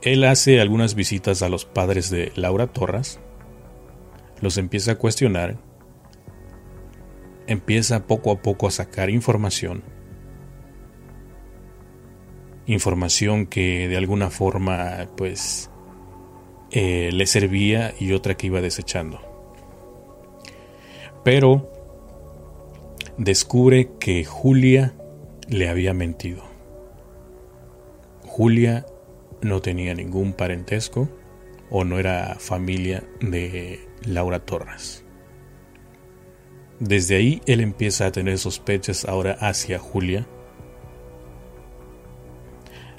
Él hace algunas visitas a los padres de Laura Torres, los empieza a cuestionar, empieza poco a poco a sacar información, información que de alguna forma pues eh, le servía y otra que iba desechando. Pero descubre que Julia le había mentido. Julia no tenía ningún parentesco o no era familia de Laura Torres. Desde ahí él empieza a tener sospechas ahora hacia Julia,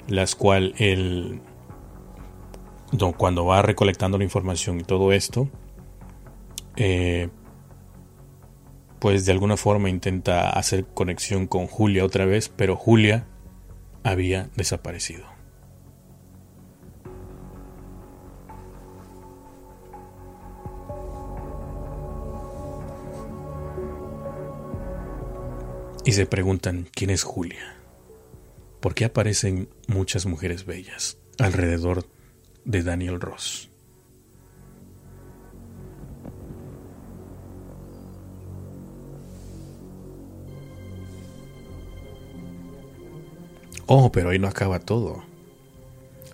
las cuales él, cuando va recolectando la información y todo esto, eh, pues de alguna forma intenta hacer conexión con Julia otra vez, pero Julia había desaparecido. Y se preguntan quién es Julia. ¿Por qué aparecen muchas mujeres bellas alrededor de Daniel Ross? Oh, pero ahí no acaba todo.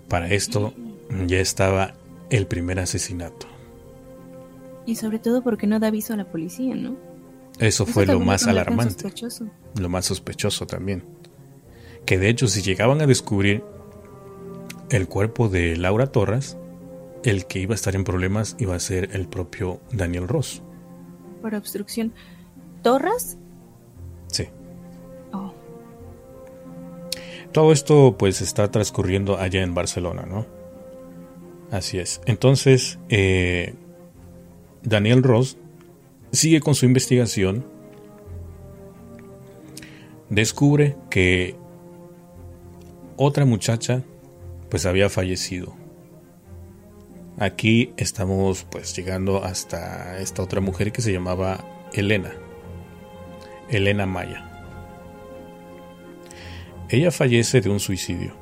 Para esto ya estaba el primer asesinato.
Y sobre todo porque no da aviso a la policía, ¿no?
Eso, fue lo más alarmante. Lo más sospechoso también. Que de hecho si llegaban a descubrir el cuerpo de Laura Torres, el que iba a estar en problemas iba a ser el propio Daniel Ross.
Por obstrucción. ¿Torres?
Todo esto pues está transcurriendo allá en Barcelona, ¿no? Así es. Entonces, eh, Daniel Ross sigue con su investigación. Descubre que otra muchacha pues había fallecido. Aquí estamos pues llegando hasta esta otra mujer que se llamaba Elena. Elena Maya. Ella fallece de un suicidio.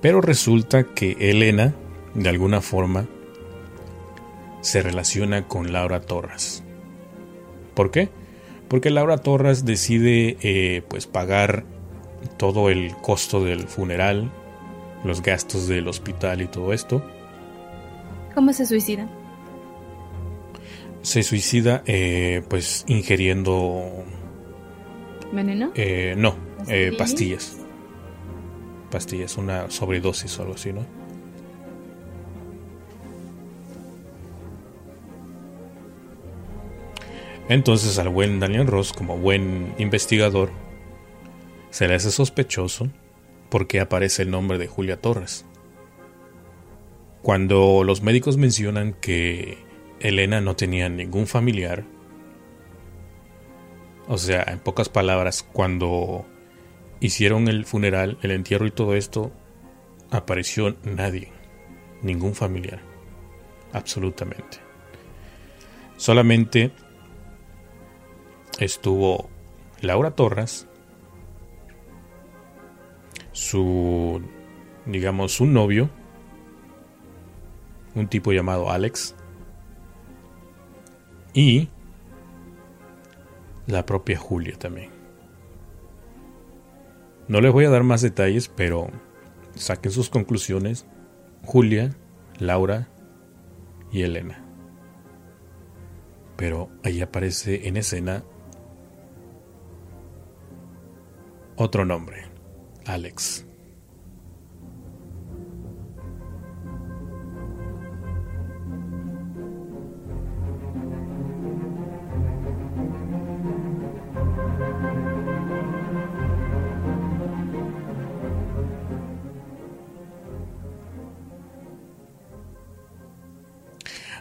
Pero resulta que Elena, de alguna forma, se relaciona con Laura Torres. ¿Por qué? Porque Laura Torres decide eh, pues pagar todo el costo del funeral, los gastos del hospital y todo esto.
¿Cómo se suicida?
Se suicida eh, pues ingiriendo...
¿Veneno?
Eh, no, pastillas. Pastillas, una sobredosis o algo así, ¿no? Entonces al buen Daniel Ross, como buen investigador, se le hace sospechoso porque aparece el nombre de Julia Torres. Cuando los médicos mencionan que Elena no tenía ningún familiar, o sea, en pocas palabras, cuando hicieron el funeral, el entierro y todo esto, apareció nadie, ningún familiar, absolutamente. Solamente estuvo Laura Torres, su, digamos, su novio, un tipo llamado Alex, y la propia Julia también. No les voy a dar más detalles, pero saquen sus conclusiones. Julia, Laura y Elena. Pero ahí aparece en escena otro nombre, Alex.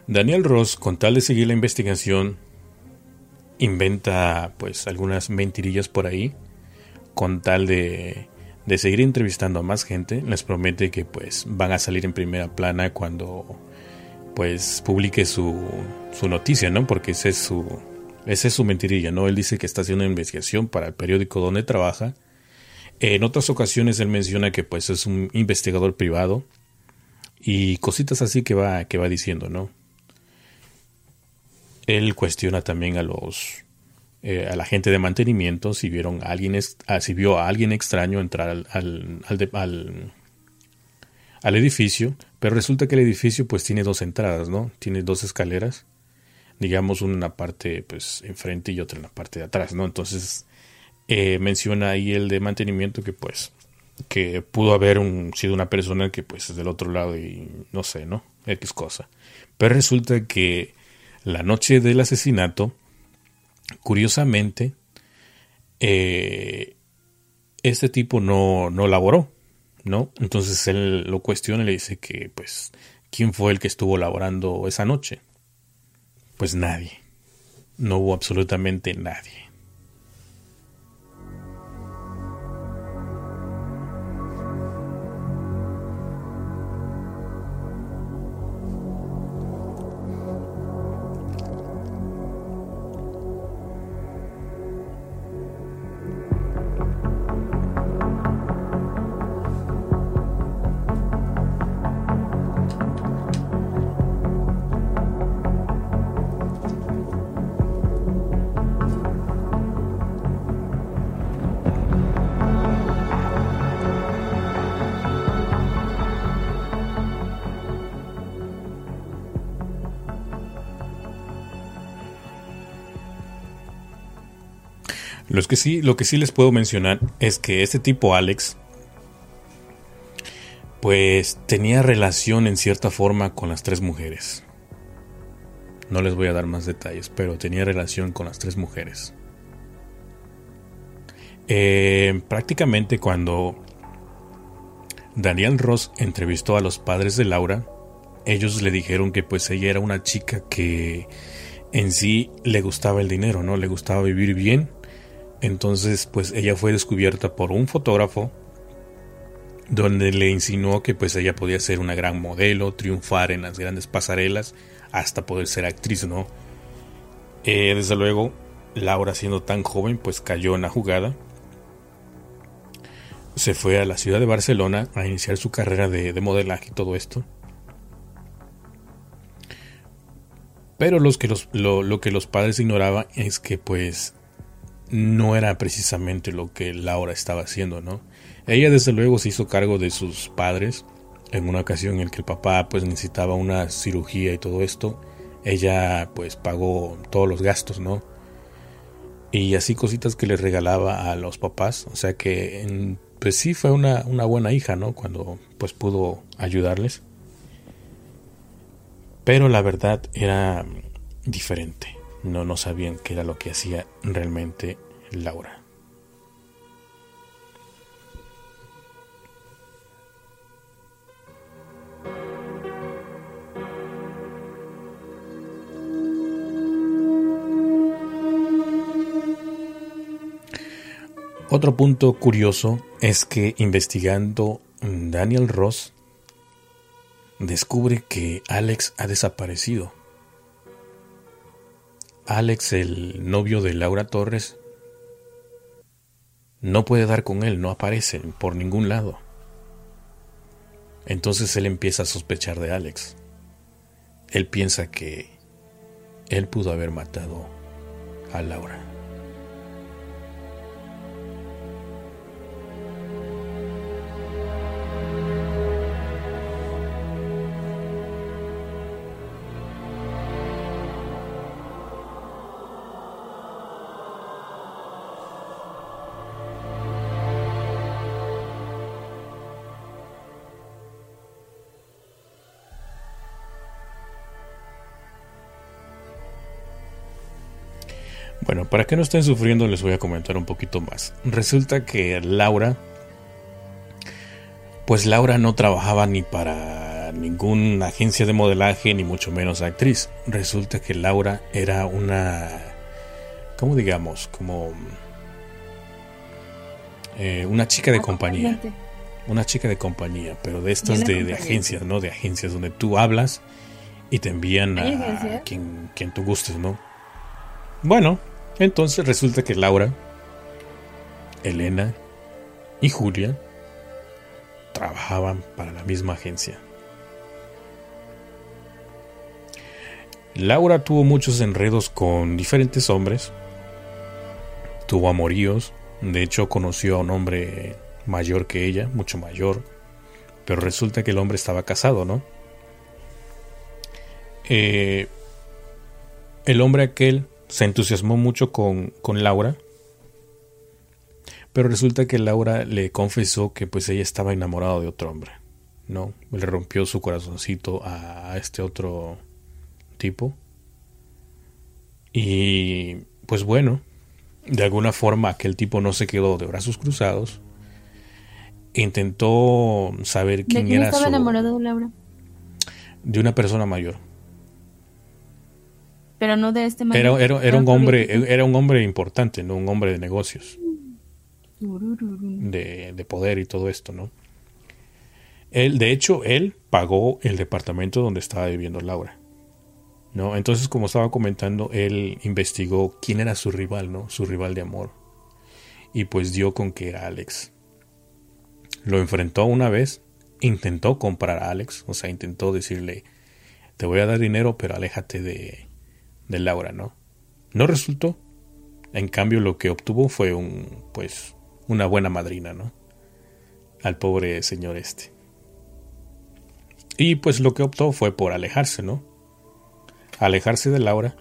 Daniel Ross, con tal de seguir la investigación, inventa pues algunas mentirillas por ahí con tal de, de seguir entrevistando a más gente, les promete que pues van a salir en primera plana cuando pues publique su, su noticia, ¿no? Porque ese es su, esa es su mentirilla, ¿no? Él dice que está haciendo una investigación para el periódico donde trabaja. En otras ocasiones él menciona que pues es un investigador privado y cositas así que va, que va diciendo, ¿no? Él cuestiona también a los eh, a la gente de mantenimiento si vieron a alguien ah, si vio a alguien extraño entrar al, al, al, edificio, pero resulta que el edificio pues tiene dos entradas, ¿no? Tiene dos escaleras, digamos una en la parte pues enfrente y otra en la parte de atrás, ¿no? Entonces eh, menciona ahí el de mantenimiento que pues que pudo haber sido una persona que pues es del otro lado y no sé, ¿no? X cosa. Pero resulta que la noche del asesinato Curiosamente, eh, este tipo no, no laboró, ¿no? Entonces él lo cuestiona y le dice que, pues, ¿quién fue el que estuvo laborando esa noche? Pues nadie. No hubo absolutamente nadie. Lo que sí, lo que sí les puedo mencionar es que este tipo Alex, pues tenía relación en cierta forma con las tres mujeres. No les voy a dar más detalles, pero tenía relación con las tres mujeres. Eh, prácticamente cuando Daniel Ross entrevistó a los padres de Laura, ellos le dijeron que pues ella era una chica que en sí le gustaba el dinero, ¿no? Le gustaba vivir bien entonces, pues ella fue descubierta por un fotógrafo donde le insinuó que pues ella podía ser una gran modelo, triunfar en las grandes pasarelas, hasta poder ser actriz, ¿no? Eh, desde luego, Laura siendo tan joven pues cayó en la jugada. Se fue a la ciudad de Barcelona a iniciar su carrera de, modelaje y todo esto. Pero lo que los padres ignoraban es que pues no era precisamente lo que Laura estaba haciendo, ¿no? Ella desde luego se hizo cargo de sus padres en una ocasión en que el papá pues necesitaba una cirugía y todo esto. Ella pues pagó todos los gastos, ¿no? Y así cositas que le regalaba a los papás, o sea que pues sí fue una, una buena hija, ¿no? Cuando pues pudo ayudarles. Pero la verdad era diferente. No, no sabían qué era lo que hacía realmente Laura. Otro punto curioso es que investigando Daniel Ross descubre que Alex ha desaparecido. Alex, el novio de Laura Torres, no puede dar con él, no aparece por ningún lado. Entonces él empieza a sospechar de Alex. Él piensa que él pudo haber matado a Laura. Bueno, para que no estén sufriendo les voy a comentar un poquito más. Resulta que Laura, pues Laura no trabajaba ni para ninguna agencia de modelaje, ni mucho menos actriz. Resulta que Laura era una, ¿cómo digamos? Como eh, una chica de compañía. Una chica de compañía, pero de estas de, agencias, ¿no? De agencias donde tú hablas y te envían a, quien, quien tú gustes, ¿no? Bueno, entonces resulta que Laura, Elena y Julia trabajaban para la misma agencia. Laura tuvo muchos enredos con diferentes hombres, tuvo amoríos, de hecho conoció a un hombre mayor que ella, mucho mayor, pero resulta que el hombre estaba casado, ¿no? Eh, el hombre aquel se entusiasmó mucho con, Laura, pero resulta que Laura le confesó que pues ella estaba enamorada de otro hombre, ¿no? Le rompió su corazoncito a este otro tipo. Y pues bueno, de alguna forma aquel tipo no se quedó de brazos cruzados. Intentó saber quién,
¿De quién estaba enamorado Laura?
De una persona mayor
pero no de este
Era, era, un hombre, era un hombre importante, no un hombre de negocios, de, de, poder y todo esto, ¿no? Él, de hecho, él pagó el departamento donde estaba viviendo Laura, ¿no? Entonces, como estaba comentando, él investigó quién era su rival, ¿no? Su rival de amor, y pues dio con que era Alex. Lo enfrentó una vez, intentó comprar a Alex, o sea, intentó decirle, te voy a dar dinero, pero aléjate de de Laura, ¿no? No resultó. En cambio, lo que obtuvo fue un, pues, una buena madrina, ¿no? Al pobre señor este. Y pues lo que optó fue por alejarse, ¿no? Alejarse de Laura.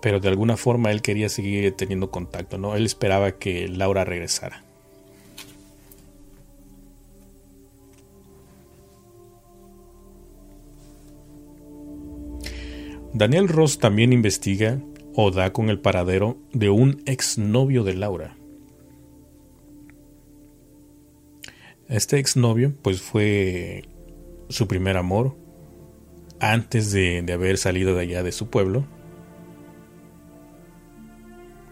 Pero de alguna forma él quería seguir teniendo contacto, ¿no? Él esperaba que Laura regresara. Daniel Ross también investiga o da con el paradero de un exnovio de Laura. Este exnovio pues fue su primer amor antes de, haber salido de allá de su pueblo.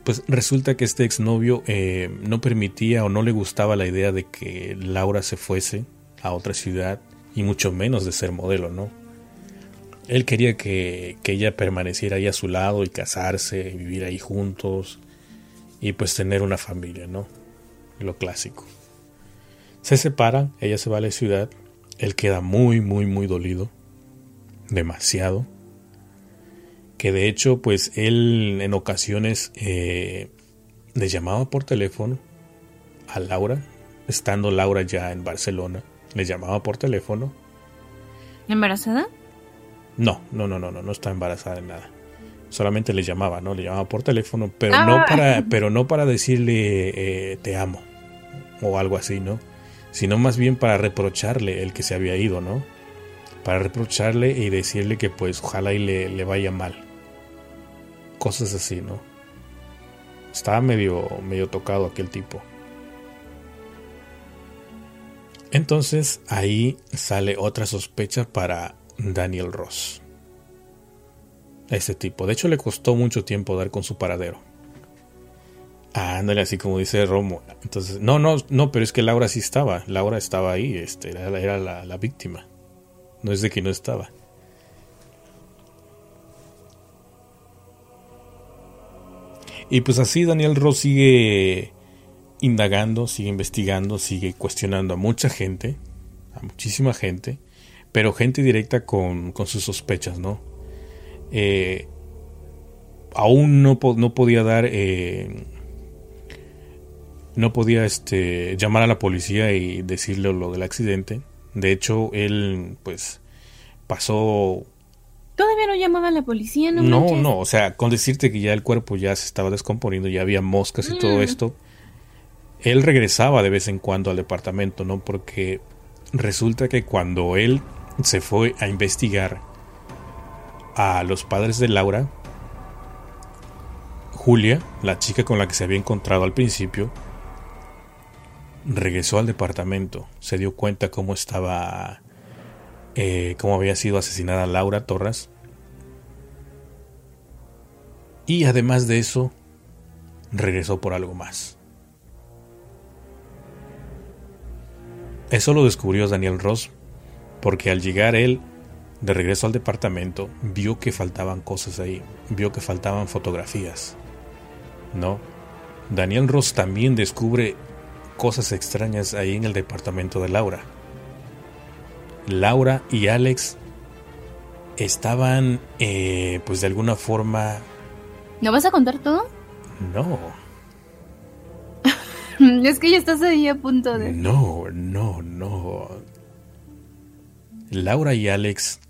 pues resulta que este exnovio eh, no permitía o no le gustaba la idea de que Laura se fuese a otra ciudad y mucho menos de ser modelo, ¿no? Él quería que, que ella permaneciera ahí a su lado y casarse, y vivir ahí juntos y pues tener una familia, ¿no? Lo clásico. Se separan, ella se va a la ciudad, él queda muy, muy, muy dolido, demasiado que de hecho pues él en ocasiones eh, le llamaba por teléfono a Laura, estando Laura ya en Barcelona, le llamaba por teléfono.
¿Embarazada?
No, no, no, no, no, no está embarazada en nada. Solamente le llamaba, ¿no? Le llamaba por teléfono, pero no ah. para, pero no para decirle eh, te amo o algo así, ¿no? Sino más bien para reprocharle el que se había ido, ¿no? Para reprocharle y decirle que pues ojalá y le, le vaya mal cosas así, ¿no? Estaba medio, medio tocado aquel tipo. Entonces ahí sale otra sospecha para Daniel Ross. Este tipo. De hecho le costó mucho tiempo dar con su paradero. ándale, así como dice Romo. Entonces, no, no, no, pero es que Laura sí estaba. Laura estaba ahí, este, era, era la, la víctima. No es de que no estaba. Y pues así Daniel Ross sigue indagando, sigue investigando, sigue cuestionando a mucha gente, a muchísima gente, pero gente directa con, sus sospechas, ¿no? Eh, aún no, no, podía dar, eh, no podía este, llamar a la policía y decirle lo del accidente. De hecho, él pues pasó
Todavía no llamaban a la policía, ¿no?
No, no, o sea, con decirte que ya el cuerpo ya se estaba descomponiendo, ya había moscas y todo mm. esto, él regresaba de vez en cuando al departamento, ¿no? Porque resulta que cuando él se fue a investigar a los padres de Laura, Julia, la chica con la que se había encontrado al principio, regresó al departamento, se dio cuenta cómo estaba eh, cómo había sido asesinada Laura Torres. Y además de eso, regresó por algo más. Eso lo descubrió Daniel Ross, porque al llegar él de regreso al departamento, vio que faltaban cosas ahí, vio que faltaban fotografías. ¿No? Daniel Ross también descubre cosas extrañas ahí en el departamento de Laura. Laura y Alex estaban, eh, pues de alguna forma...
¿No vas a contar todo?
No.
es que ya estás ahí a punto de...
No, no, no. Laura y Alex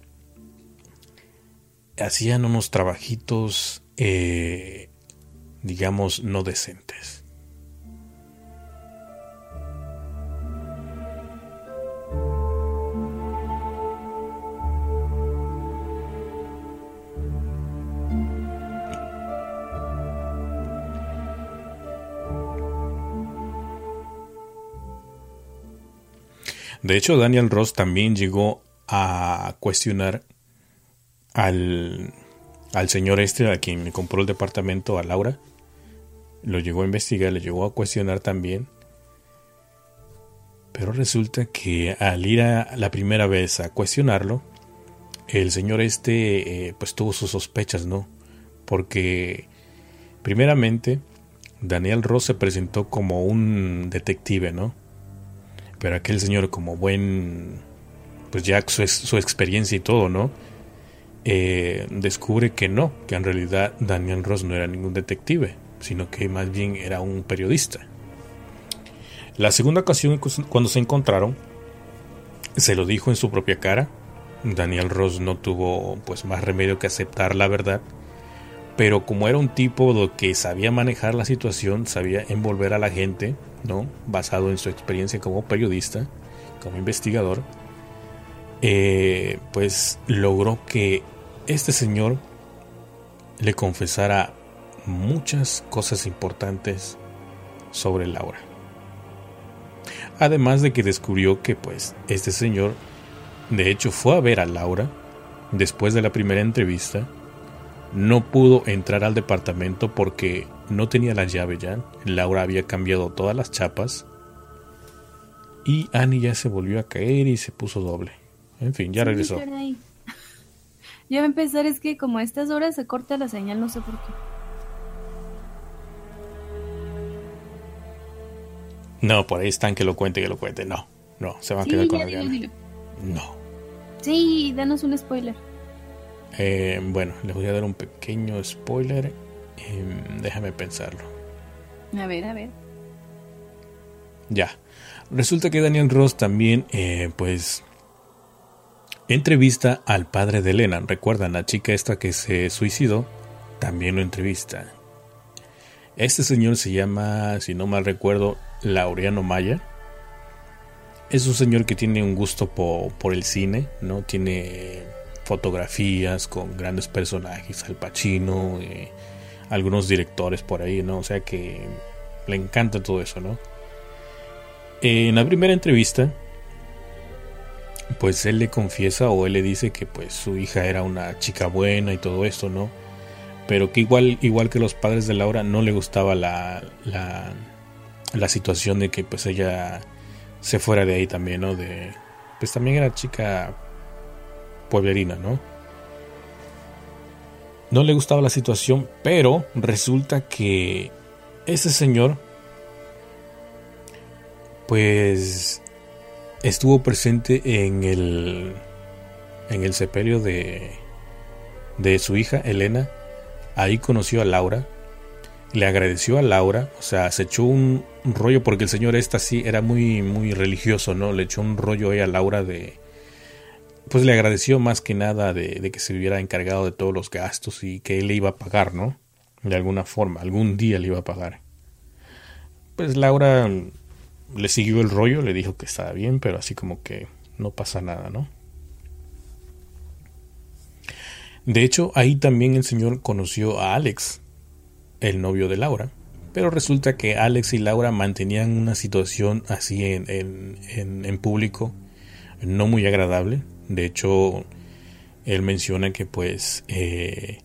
hacían unos trabajitos, eh, digamos, no decentes. De hecho, Daniel Ross también llegó a cuestionar al, al señor este a quien me compró el departamento, a Laura. Lo llegó a investigar, le llegó a cuestionar también. Pero resulta que al ir a la primera vez a cuestionarlo, el señor este eh, pues tuvo sus sospechas, ¿no? Porque primeramente Daniel Ross se presentó como un detective, ¿no? Pero aquel señor, como buen, pues ya su, su experiencia y todo, ¿no? Eh, descubre que no, que en realidad Daniel Ross no era ningún detective, sino que más bien era un periodista. La segunda ocasión cuando se encontraron, se lo dijo en su propia cara. Daniel Ross no tuvo pues más remedio que aceptar la verdad, pero como era un tipo que sabía manejar la situación, sabía envolver a la gente, ¿no? Basado en su experiencia como periodista, como investigador, eh, pues logró que este señor le confesara muchas cosas importantes sobre Laura. Además de que descubrió que pues este señor de hecho fue a ver a Laura después de la primera entrevista, no pudo entrar al departamento porque no tenía la llave ya. Laura había cambiado todas las chapas. Y Annie ya se volvió a caer y se puso doble. En fin, ya regresó.
Ya va a empezar, es que como a estas horas se corta la señal, no sé por qué.
No, por ahí están que lo cuente, que lo cuente. No, no, se van a quedar con la No.
Sí, danos un spoiler.
Eh, bueno, les voy a dar un pequeño spoiler. Em, déjame pensarlo.
A ver, a ver.
Ya. Resulta que Daniel Ross también, eh, pues, entrevista al padre de Elena. Recuerdan, la chica esta que se suicidó, también lo entrevista. Este señor se llama, si no mal recuerdo, Laureano Maya. Es un señor que tiene un gusto por, el cine, ¿no? Tiene fotografías con grandes personajes, Al Pacino, eh, algunos directores por ahí, ¿no? O sea que le encanta todo eso, ¿no? En la primera entrevista, pues él le confiesa o él le dice que pues su hija era una chica buena y todo esto, ¿no? Pero que igual, igual que los padres de Laura no le gustaba la, la, la situación de que pues ella se fuera de ahí también, ¿no? De, pues también era chica pueblerina, ¿no? No le gustaba la situación, pero resulta que ese señor, pues, estuvo presente en el, en el sepelio de, de su hija, Elena. Ahí conoció a Laura le agradeció a Laura, o sea, se echó un, rollo porque el señor esta sí era muy muy religioso, ¿no? Le echó un rollo ahí a Laura de pues le agradeció más que nada de, que se hubiera encargado de todos los gastos y que él le iba a pagar, ¿no? De alguna forma, algún día le iba a pagar. Pues Laura le siguió el rollo, le dijo que estaba bien, pero así como que no pasa nada, ¿no? De hecho, ahí también el señor conoció a Alex, el novio de Laura. Pero resulta que Alex y Laura mantenían una situación así en, en, público no muy agradable. De hecho, él menciona que pues eh,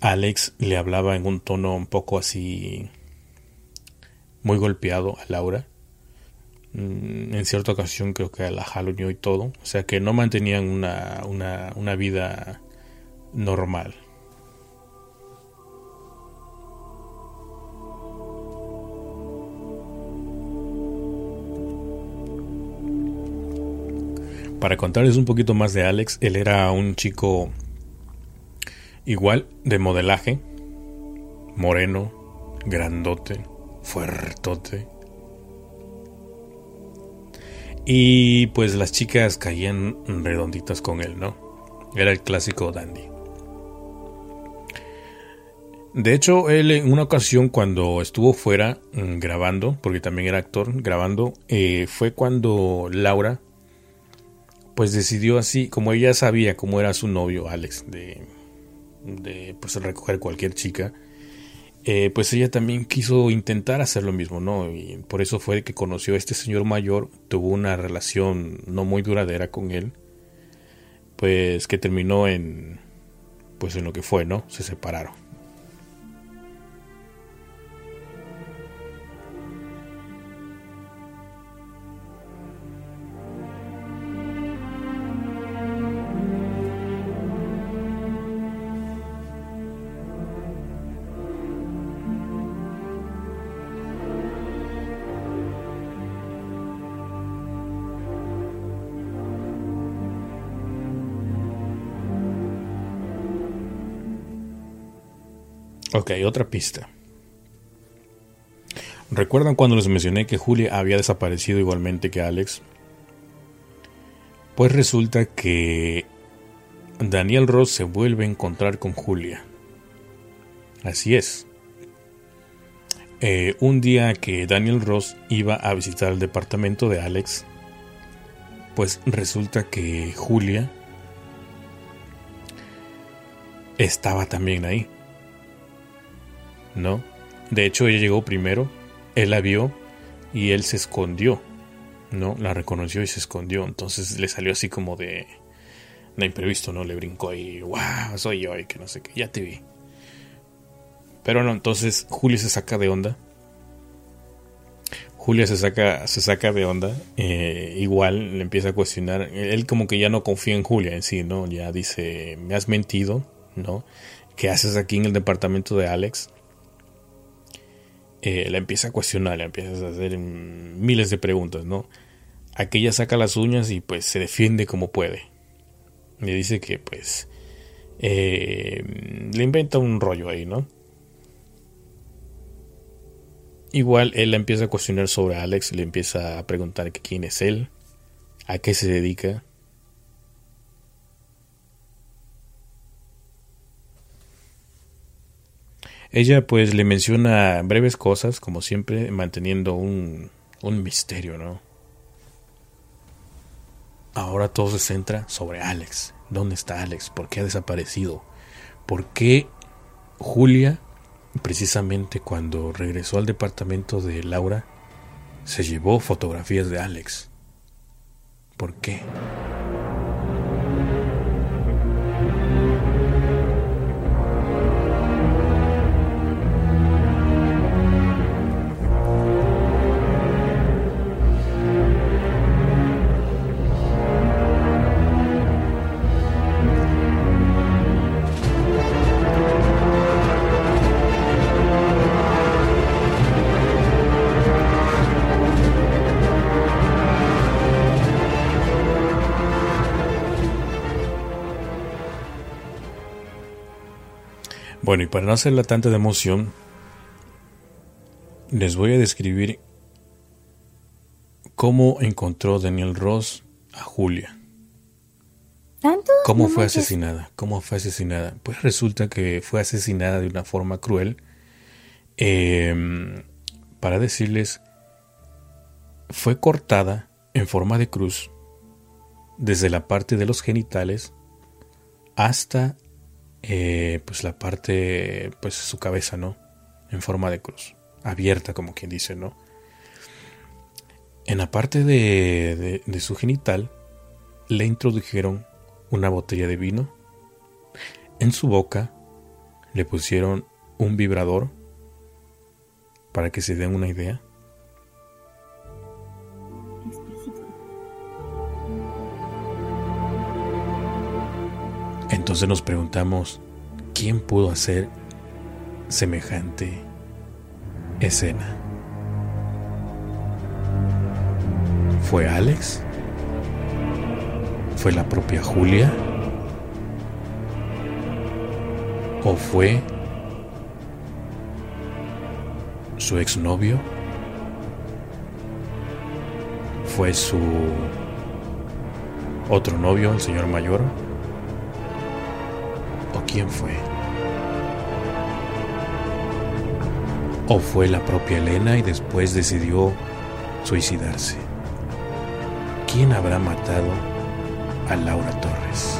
Alex le hablaba en un tono un poco así muy golpeado a Laura. Mm, en cierta ocasión creo que la jalonió y todo. O sea que no mantenían una, una, una vida normal. Para contarles un poquito más de Alex, él era un chico igual de modelaje, moreno, grandote, fuertote. Y pues las chicas caían redonditas con él, ¿no? Era el clásico dandy. De hecho, él en una ocasión cuando estuvo fuera mm, grabando, porque también era actor, grabando, eh, fue cuando Laura pues decidió así, como ella sabía cómo era su novio, Alex, de, de pues recoger cualquier chica, eh, pues ella también quiso intentar hacer lo mismo, ¿no? Y por eso fue que conoció a este señor mayor, tuvo una relación no muy duradera con él, pues que terminó en, pues en lo que fue, ¿no? Se separaron. Ok, otra pista. ¿Recuerdan cuando les mencioné que Julia había desaparecido igualmente que Alex? Pues resulta que Daniel Ross se vuelve a encontrar con Julia. Así es. Eh, un día que Daniel Ross iba a visitar el departamento de Alex, pues resulta que Julia estaba también ahí. ¿No? De hecho, ella llegó primero, él la vio y él se escondió, ¿no? La reconoció y se escondió. Entonces le salió así como de, de imprevisto, ¿no? Le brincó ahí, wow, soy yo y que no sé qué, ya te vi. Pero no, entonces Julia se saca de onda. Julia se saca, se saca de onda. Eh, igual le empieza a cuestionar. Él como que ya no confía en Julia en sí, ¿no? Ya dice, me has mentido, ¿no? ¿Qué haces aquí en el departamento de Alex? Eh, la empieza a cuestionar, le empieza a hacer miles de preguntas, ¿no? Aquella saca las uñas y pues se defiende como puede. Le dice que pues eh, le inventa un rollo ahí, ¿no? Igual él la empieza a cuestionar sobre Alex, le empieza a preguntar quién es él, a qué se dedica. Ella pues le menciona breves cosas, como siempre, manteniendo un, un misterio, ¿no? Ahora todo se centra sobre Alex. ¿Dónde está Alex? ¿Por qué ha desaparecido? ¿Por qué Julia, precisamente cuando regresó al departamento de Laura, se llevó fotografías de Alex? ¿Por qué? Bueno, y para no hacerla tanta de emoción, les voy a describir cómo encontró Daniel Ross a Julia.
¿Tanto?
¿Cómo fue asesinada? ¿Cómo fue asesinada? Pues resulta que fue asesinada de una forma cruel. Em, para decirles, fue cortada en forma de cruz desde la parte de los genitales hasta eh, pues la parte, pues su cabeza, ¿no? En forma de cruz, abierta como quien dice, ¿no? En la parte de, de su genital le introdujeron una botella de vino. En su boca le pusieron un vibrador para que se den una idea. Entonces nos preguntamos, ¿quién pudo hacer semejante escena? ¿Fue Alex? ¿Fue la propia Julia? ¿O fue su exnovio? ¿Fue su otro novio, el señor mayor? ¿O quién fue? ¿O fue la propia Elena y después decidió suicidarse? ¿Quién habrá matado a Laura Torres?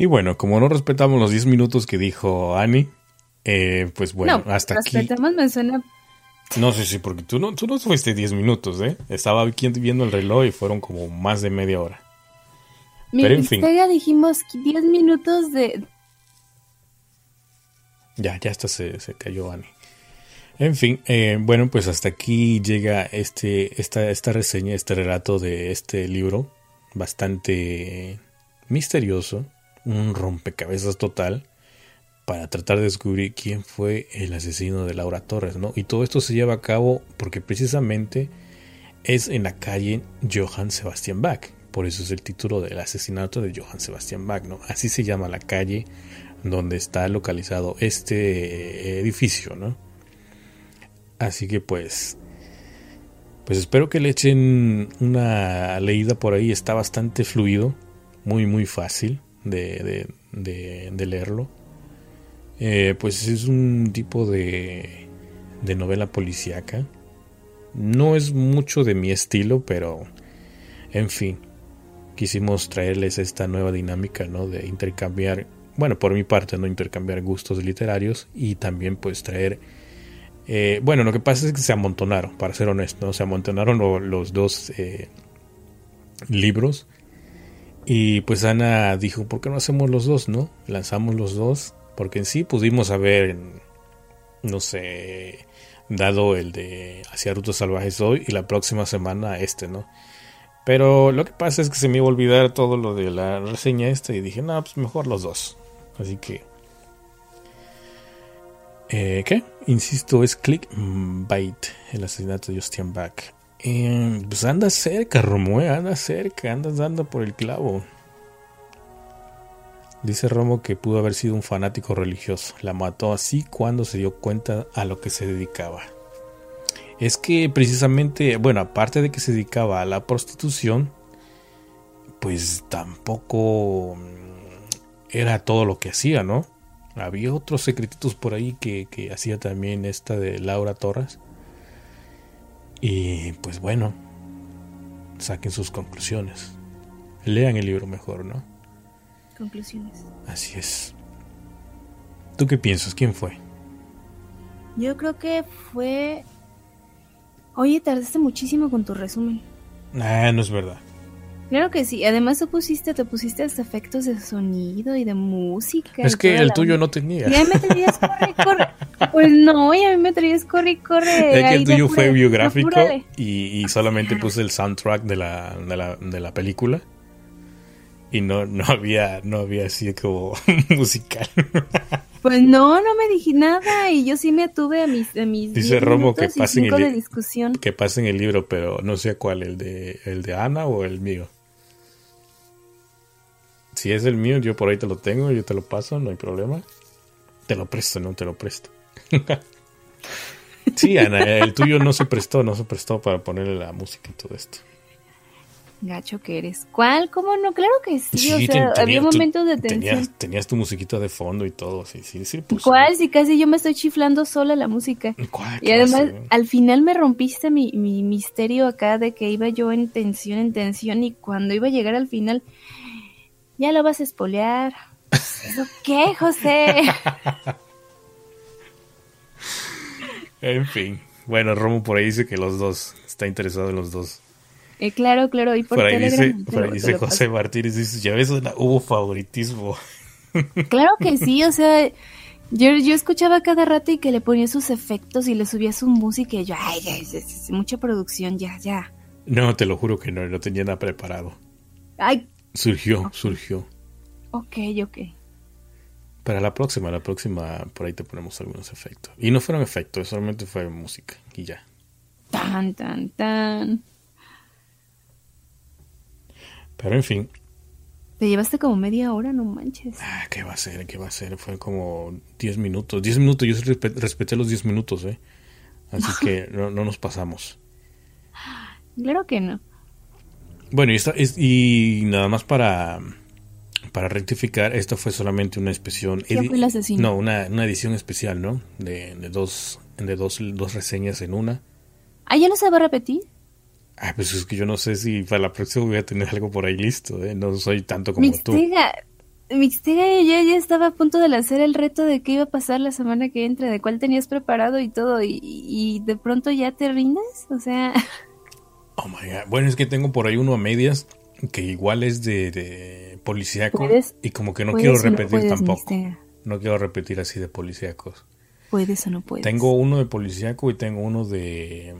Y bueno, como no respetamos los 10 minutos que dijo Annie, eh, pues bueno, hasta aquí.
me suena.
No sé si, porque tú no, tú no fuiste 10 minutos, ¿eh? Estaba viendo el reloj y fueron como más de media hora.
Pero en fin. dijimos 10 minutos de.
Ya, ya hasta se, cayó Annie. En fin, eh, bueno, pues hasta aquí llega este, esta, esta reseña, este relato de este libro, bastante misterioso, un rompecabezas total para tratar de descubrir quién fue el asesino de Laura Torres, ¿no? Y todo esto se lleva a cabo porque precisamente es en la calle Johann Sebastian Bach. Por eso es el título del asesinato de Johann Sebastian Bach, ¿no? Así se llama la calle donde está localizado este eh, edificio, ¿no? Así que pues pues espero que le echen una leída por ahí, está bastante fluido, muy muy fácil de, de, leerlo. Eh, pues es un tipo de, de novela policíaca. No es mucho de mi estilo, pero en fin, quisimos traerles esta nueva dinámica, ¿no? De intercambiar, bueno, por mi parte, no intercambiar gustos literarios y también pues traer eh, bueno, lo que pasa es que se amontonaron, para ser honesto, se amontonaron los dos eh, libros. Y pues Ana dijo, ¿por qué no hacemos los dos, no? Lanzamos los dos, porque en sí pudimos haber, no sé, dado el de Hacia Rutos Salvajes hoy y la próxima semana este, ¿no? Pero lo que pasa es que se me iba a olvidar todo lo de la reseña esta y dije, no, pues mejor los dos. Así que eh, ¿Qué? Insisto, es Clickbait, el asesinato de Justin Bach. Eh, pues anda cerca, Romo, anda cerca, andas dando por el clavo. Dice Romo que pudo haber sido un fanático religioso. La mató así cuando se dio cuenta a lo que se dedicaba. Es que precisamente, bueno, aparte de que se dedicaba a la prostitución, pues tampoco era todo lo que hacía, ¿no? Había otros secretitos por ahí que, hacía también esta de Laura Torres. Y pues bueno, saquen sus conclusiones. Lean el libro mejor, ¿no?
Conclusiones.
Así es. ¿Tú qué piensas? ¿Quién fue?
Yo creo que fue... Oye, tardaste muchísimo con tu resumen.
Ah, no es verdad.
Claro que sí. Además tú pusiste, te pusiste hasta efectos de sonido y de música.
Es que el tuyo no tenía.
Ya me traías corre, corre. Pues no, ya me traías corre, corre.
Es que el tuyo fue biográfico y, solamente puse el soundtrack de la, de la, de la película. Y no, no había, no había así como musical.
Pues no, no me dije nada y yo sí me atuve a mis, a mis
Dice Romo que pasen el discusión. que pasen el libro, pero no sé cuál, el de el de Ana o el mío. Si es el mío, yo por ahí te lo tengo, yo te lo paso, no hay problema. Te lo presto, no te lo presto. sí, Ana, el tuyo no se prestó, no se prestó para ponerle la música y todo esto.
Gacho que eres. ¿Cuál? ¿Cómo no? Claro que sí. o sea, había momentos de tensión.
Tenías, tu musiquita de fondo y todo. Sí, sí, sí.
Pues, ¿Cuál? Si casi yo me estoy chiflando sola la música. ¿Cuál? Y además, al final me rompiste mi, mi misterio acá de que iba yo en tensión, en tensión. Y cuando iba a llegar al final, ya lo vas a espolear. qué, José?
en fin. Bueno, Romo por ahí dice que los dos. Está interesado en los dos.
Eh, claro, claro. Y por, por ahí
dice, por ahí dice José Martínez. Dice, ya ves, hubo favoritismo.
Claro que sí. O sea, yo, yo escuchaba cada rato y que le ponía sus efectos y le subía su música. Y yo, ay, ya, mucha producción, ya, ya.
No, te lo juro que no. No tenía nada preparado.
Ay,
Surgió, surgió.
Ok, ok.
Para la próxima, la próxima, por ahí te ponemos algunos efectos. Y no fueron efectos, solamente fue música y ya.
Tan, tan, tan.
Pero en fin.
Te llevaste como media hora, no manches.
Ah, ¿qué va a ser? ¿Qué va a ser? Fue como 10 minutos. 10 minutos, yo respeté los 10 minutos, ¿eh? Así que no, no nos pasamos.
Claro que no.
Bueno, y, y nada más para, para rectificar, esto fue solamente una expresión. No, una, una, edición especial, ¿no? De, de, dos, de dos, dos reseñas en una.
¿Ah, ya no se va a repetir?
Ah, pues es que yo no sé si para la próxima voy a tener algo por ahí listo, ¿eh? No soy tanto como
Mixtega, tú. Mixtega, ya, ya estaba a punto de lanzar el reto de qué iba a pasar la semana que entra, de cuál tenías preparado y todo, y, y de pronto ya te rindes, o sea...
Oh my god. Bueno, es que tengo por ahí uno a medias que igual es de, de policíaco y como que no quiero repetir tampoco. No quiero repetir así de policíacos.
Puedes o no puedes.
Tengo uno de policíaco y tengo uno de...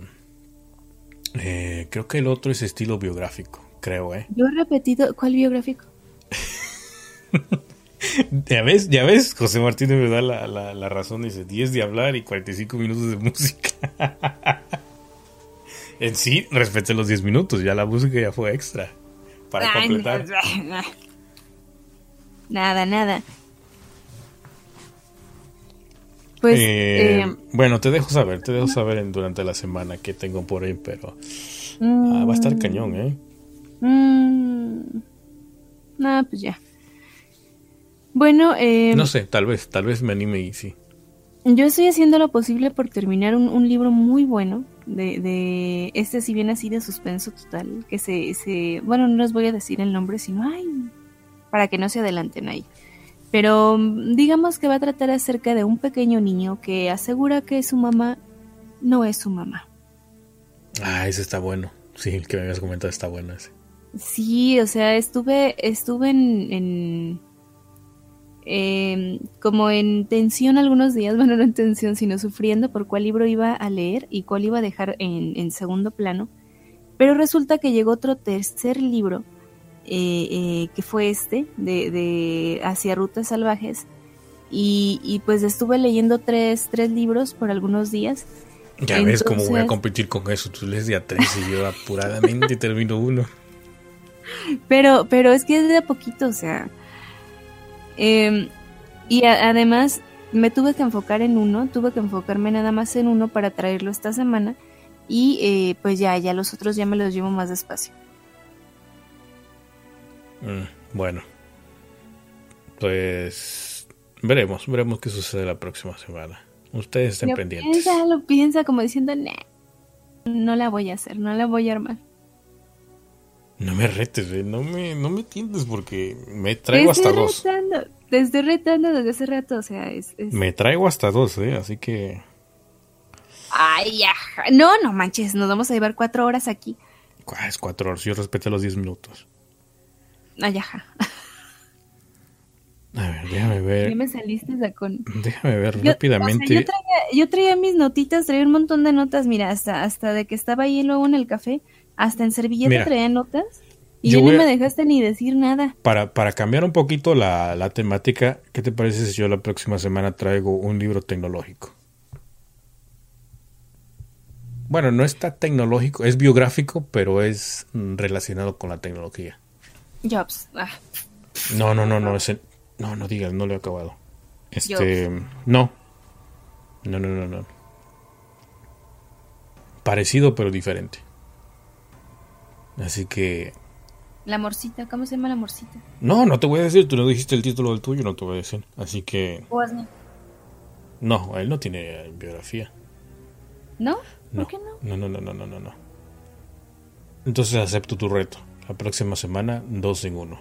Eh, creo que el otro es estilo biográfico, creo, ¿eh?
Yo he repetido... ¿Cuál biográfico?
ya ves, ya ves, José Martínez me da la, la, la razón, dice 10 de hablar y 45 minutos de música. En sí, respeté los 10 minutos, ya la música ya fue extra. Para completar.
Nada, nada. Pues.
Eh, eh, bueno, te dejo saber, te dejo saber durante la semana qué tengo por ahí, pero. va a estar mm. cañón, ¿eh?
Mm, nada, pues ya. Bueno, eh,
no sé, tal vez, tal vez me anime y sí.
Yo estoy haciendo lo posible por terminar un, libro muy bueno de, de, este si bien así de suspenso total, que se, se, bueno, no les voy a decir el nombre, sino, ay, para que no se adelanten ahí. Pero mm, digamos que va a tratar acerca de un pequeño niño que asegura que su mamá no es su mamá.
Ah, ese está bueno. Sí, el que me habías comentado está bueno ese.
Sí, o sea, estuve, estuve en Em, como en tensión algunos días, bueno, no en tensión, sino sufriendo por cuál libro iba a leer y cuál iba a dejar en, segundo plano. Pero resulta que llegó otro tercer libro, eh, eh, que fue este, de, de Hacia Rutas Salvajes, y, pues estuve leyendo tres, tres libros por algunos días.
Ya ves cómo voy a competir con eso, tú lees ya tres y yo apuradamente termino uno.
Pero, pero es que es de a poquito, o sea, Em, y además me tuve que enfocar en uno, tuve que enfocarme nada más en uno para traerlo esta semana y eh, pues ya, ya los otros ya me los llevo más despacio.
Mm, bueno, pues veremos, veremos qué sucede la próxima semana. Ustedes estén pendientes.
Piensa, lo piensa como diciendo, no la voy a hacer, no la voy a armar.
No me retes, no me, no me tiendes porque me traigo hasta dos.
te estoy retando desde hace rato, o sea, es,
Me traigo hasta dos, ¿eh? Así que...
Ay. No, no manches, nos vamos a llevar cuatro horas aquí.
Es cuatro horas, yo respeto los diez minutos.
Ay, ajá.
A ver, déjame ver.
Ya me saliste con...
Déjame ver rápidamente.
yo, traía, yo, traía, mis notitas, traía un montón de notas, mira, hasta, hasta de que estaba ahí luego en el café hasta en servilleta traía notas. Y no me dejaste ni decir nada.
Para, para cambiar un poquito la, la temática, ¿qué te parece si yo la próxima semana traigo un libro tecnológico? Bueno, no está tecnológico, es biográfico, pero es relacionado con la tecnología.
Jobs. Ah.
No, no, no, no, ese, no, no digas, no lo he acabado. Este, no. No, no, no, no. Parecido pero diferente. Así que...
La morcita, ¿cómo se llama la morcita?
No, no te voy a decir, tú no dijiste el título del tuyo, no te voy a decir. Así que... No, él no tiene biografía.
¿No? ¿Por qué no?
No, no, no, no, no, no. Entonces acepto tu reto. La próxima semana, dos en uno.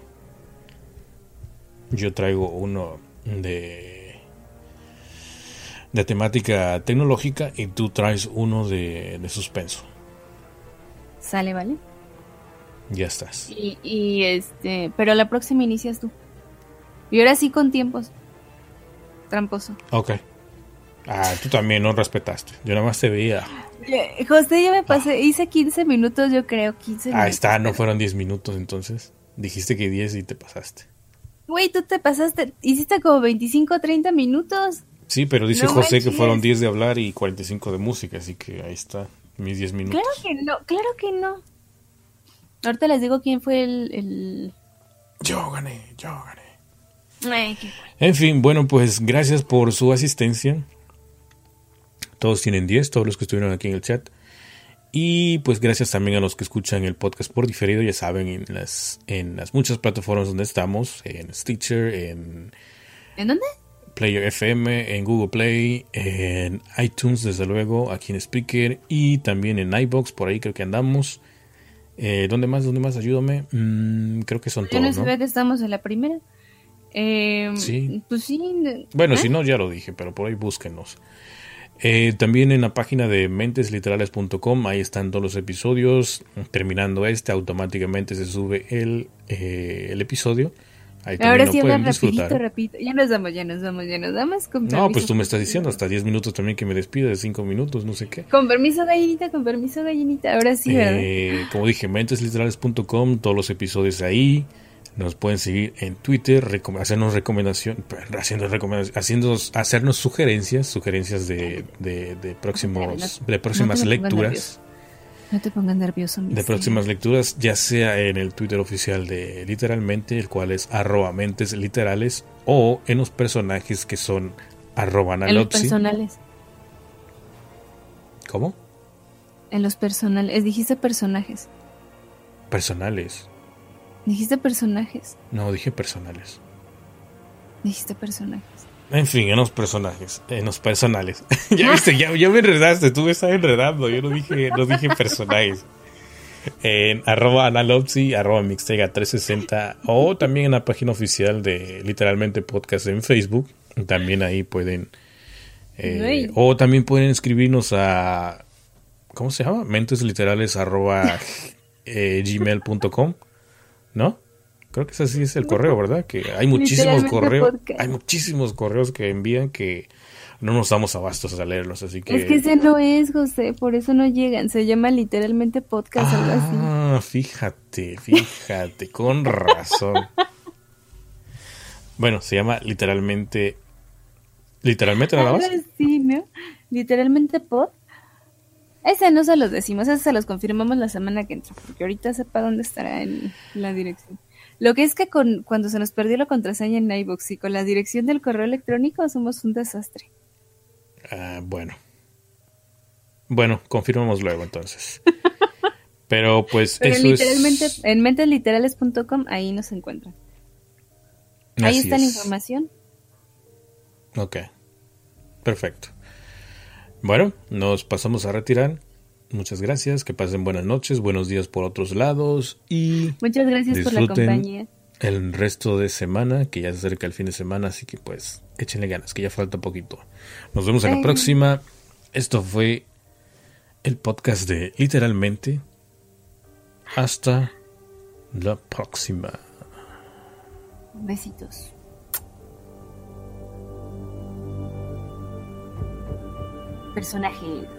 Yo traigo uno de de temática tecnológica y tú traes uno de, de suspenso.
Sale, ¿vale?
Ya estás.
Y, este, pero la próxima inicias tú. Y ahora sí con tiempos. Tramposo.
Ok. Ah, tú también no respetaste. Yo nada más te veía.
José, yo me pasé, ah. hice 15 minutos, yo creo, 15
minutos. Ah, está, no fueron 10 minutos entonces. Dijiste que 10 y te pasaste.
Güey, tú te pasaste, hiciste como 25 o 30 minutos.
Sí, pero dice José que fueron 10 de hablar y 45 de música, así que ahí está, mis 10 minutos.
Claro que no, claro que no. Ahorita les digo quién fue el...
Yo gané, yo gané. En fin, bueno, pues gracias por su asistencia. Todos tienen 10, todos los que estuvieron aquí en el chat. Y pues gracias también a los que escuchan el podcast por diferido, ya saben, en las, en las muchas plataformas donde estamos, en Stitcher, en...
¿En dónde?
Player FM, en Google Play, en iTunes, desde luego, aquí en Speaker y también en iBox, por ahí creo que andamos. Eh, ¿Dónde más? ¿Dónde más? Ayúdame. Mm, creo que son todos.
¿no? que estamos en la primera. Eh,
sí.
Pues sí.
Bueno, ¿eh? si no, ya lo dije, pero por ahí búsquenos. Eh, también en la página de mentesliterales.com, ahí están todos los episodios. Terminando este, automáticamente se sube el, el episodio.
Ahora sí habla rapidito, rapidito. Ya nos damos, ya nos damos, ya nos damos.
no, pues tú me estás diciendo hasta 10 minutos también que me despide de 5 minutos, no sé qué.
Con permiso gallinita, con permiso gallinita. Ahora sí,
eh, Como dije, mentesliterales.com, todos los episodios ahí. Nos pueden seguir en Twitter, hacernos recomendación, haciendo haciendo, hacernos sugerencias, sugerencias de, de, de próximos, de próximas lecturas.
No te pongas nervioso.
De próximas lecturas, ya sea en el Twitter oficial de Literalmente, el cual es arroba mentes literales, o en los personajes que son arroba
En los personales.
¿Cómo?
En los personales. Dijiste personajes.
Personales.
Dijiste personajes.
No, dije personales.
Dijiste personajes.
En fin, en los personajes, en los personales. ya viste, ya, me enredaste, tú me estás enredando, yo no dije, no dije personajes. En arroba analopsy, arroba mixtega 360 o también en la página oficial de literalmente podcast en Facebook. También ahí pueden... Eh, o también pueden escribirnos a... ¿Cómo se llama? Mentesliterales arroba eh, gmail.com. ¿No? Creo que ese sí es el correo, ¿verdad? Que hay muchísimos correos, hay muchísimos correos que envían que no nos damos abastos a leerlos, así que...
Es que ese no es, José, por eso no llegan, se llama literalmente podcast, algo así.
Ah, fíjate, fíjate, con razón. bueno, se llama literalmente... ¿Literalmente nada más?
Sí, ¿no? Literalmente pod. Ese no se los decimos, ese se los confirmamos la semana que entra, porque ahorita sepa dónde estará en la dirección. Lo que es que con, cuando se nos perdió la contraseña en iVoox y con la dirección del correo electrónico somos un desastre.
Ah, bueno. Bueno, confirmamos luego entonces. Pero pues eso
literalmente, En mentesliterales.com ahí nos encuentran. Ahí está la información.
Ok. Perfecto. Bueno, nos pasamos a retirar. Muchas gracias, que pasen buenas noches, buenos días por otros lados y
muchas gracias por la compañía.
El resto de semana, que ya se acerca el fin de semana, así que pues échenle ganas, que ya falta poquito. Nos vemos en la próxima. Esto fue el podcast de literalmente. Hasta la próxima.
Besitos. Personajes.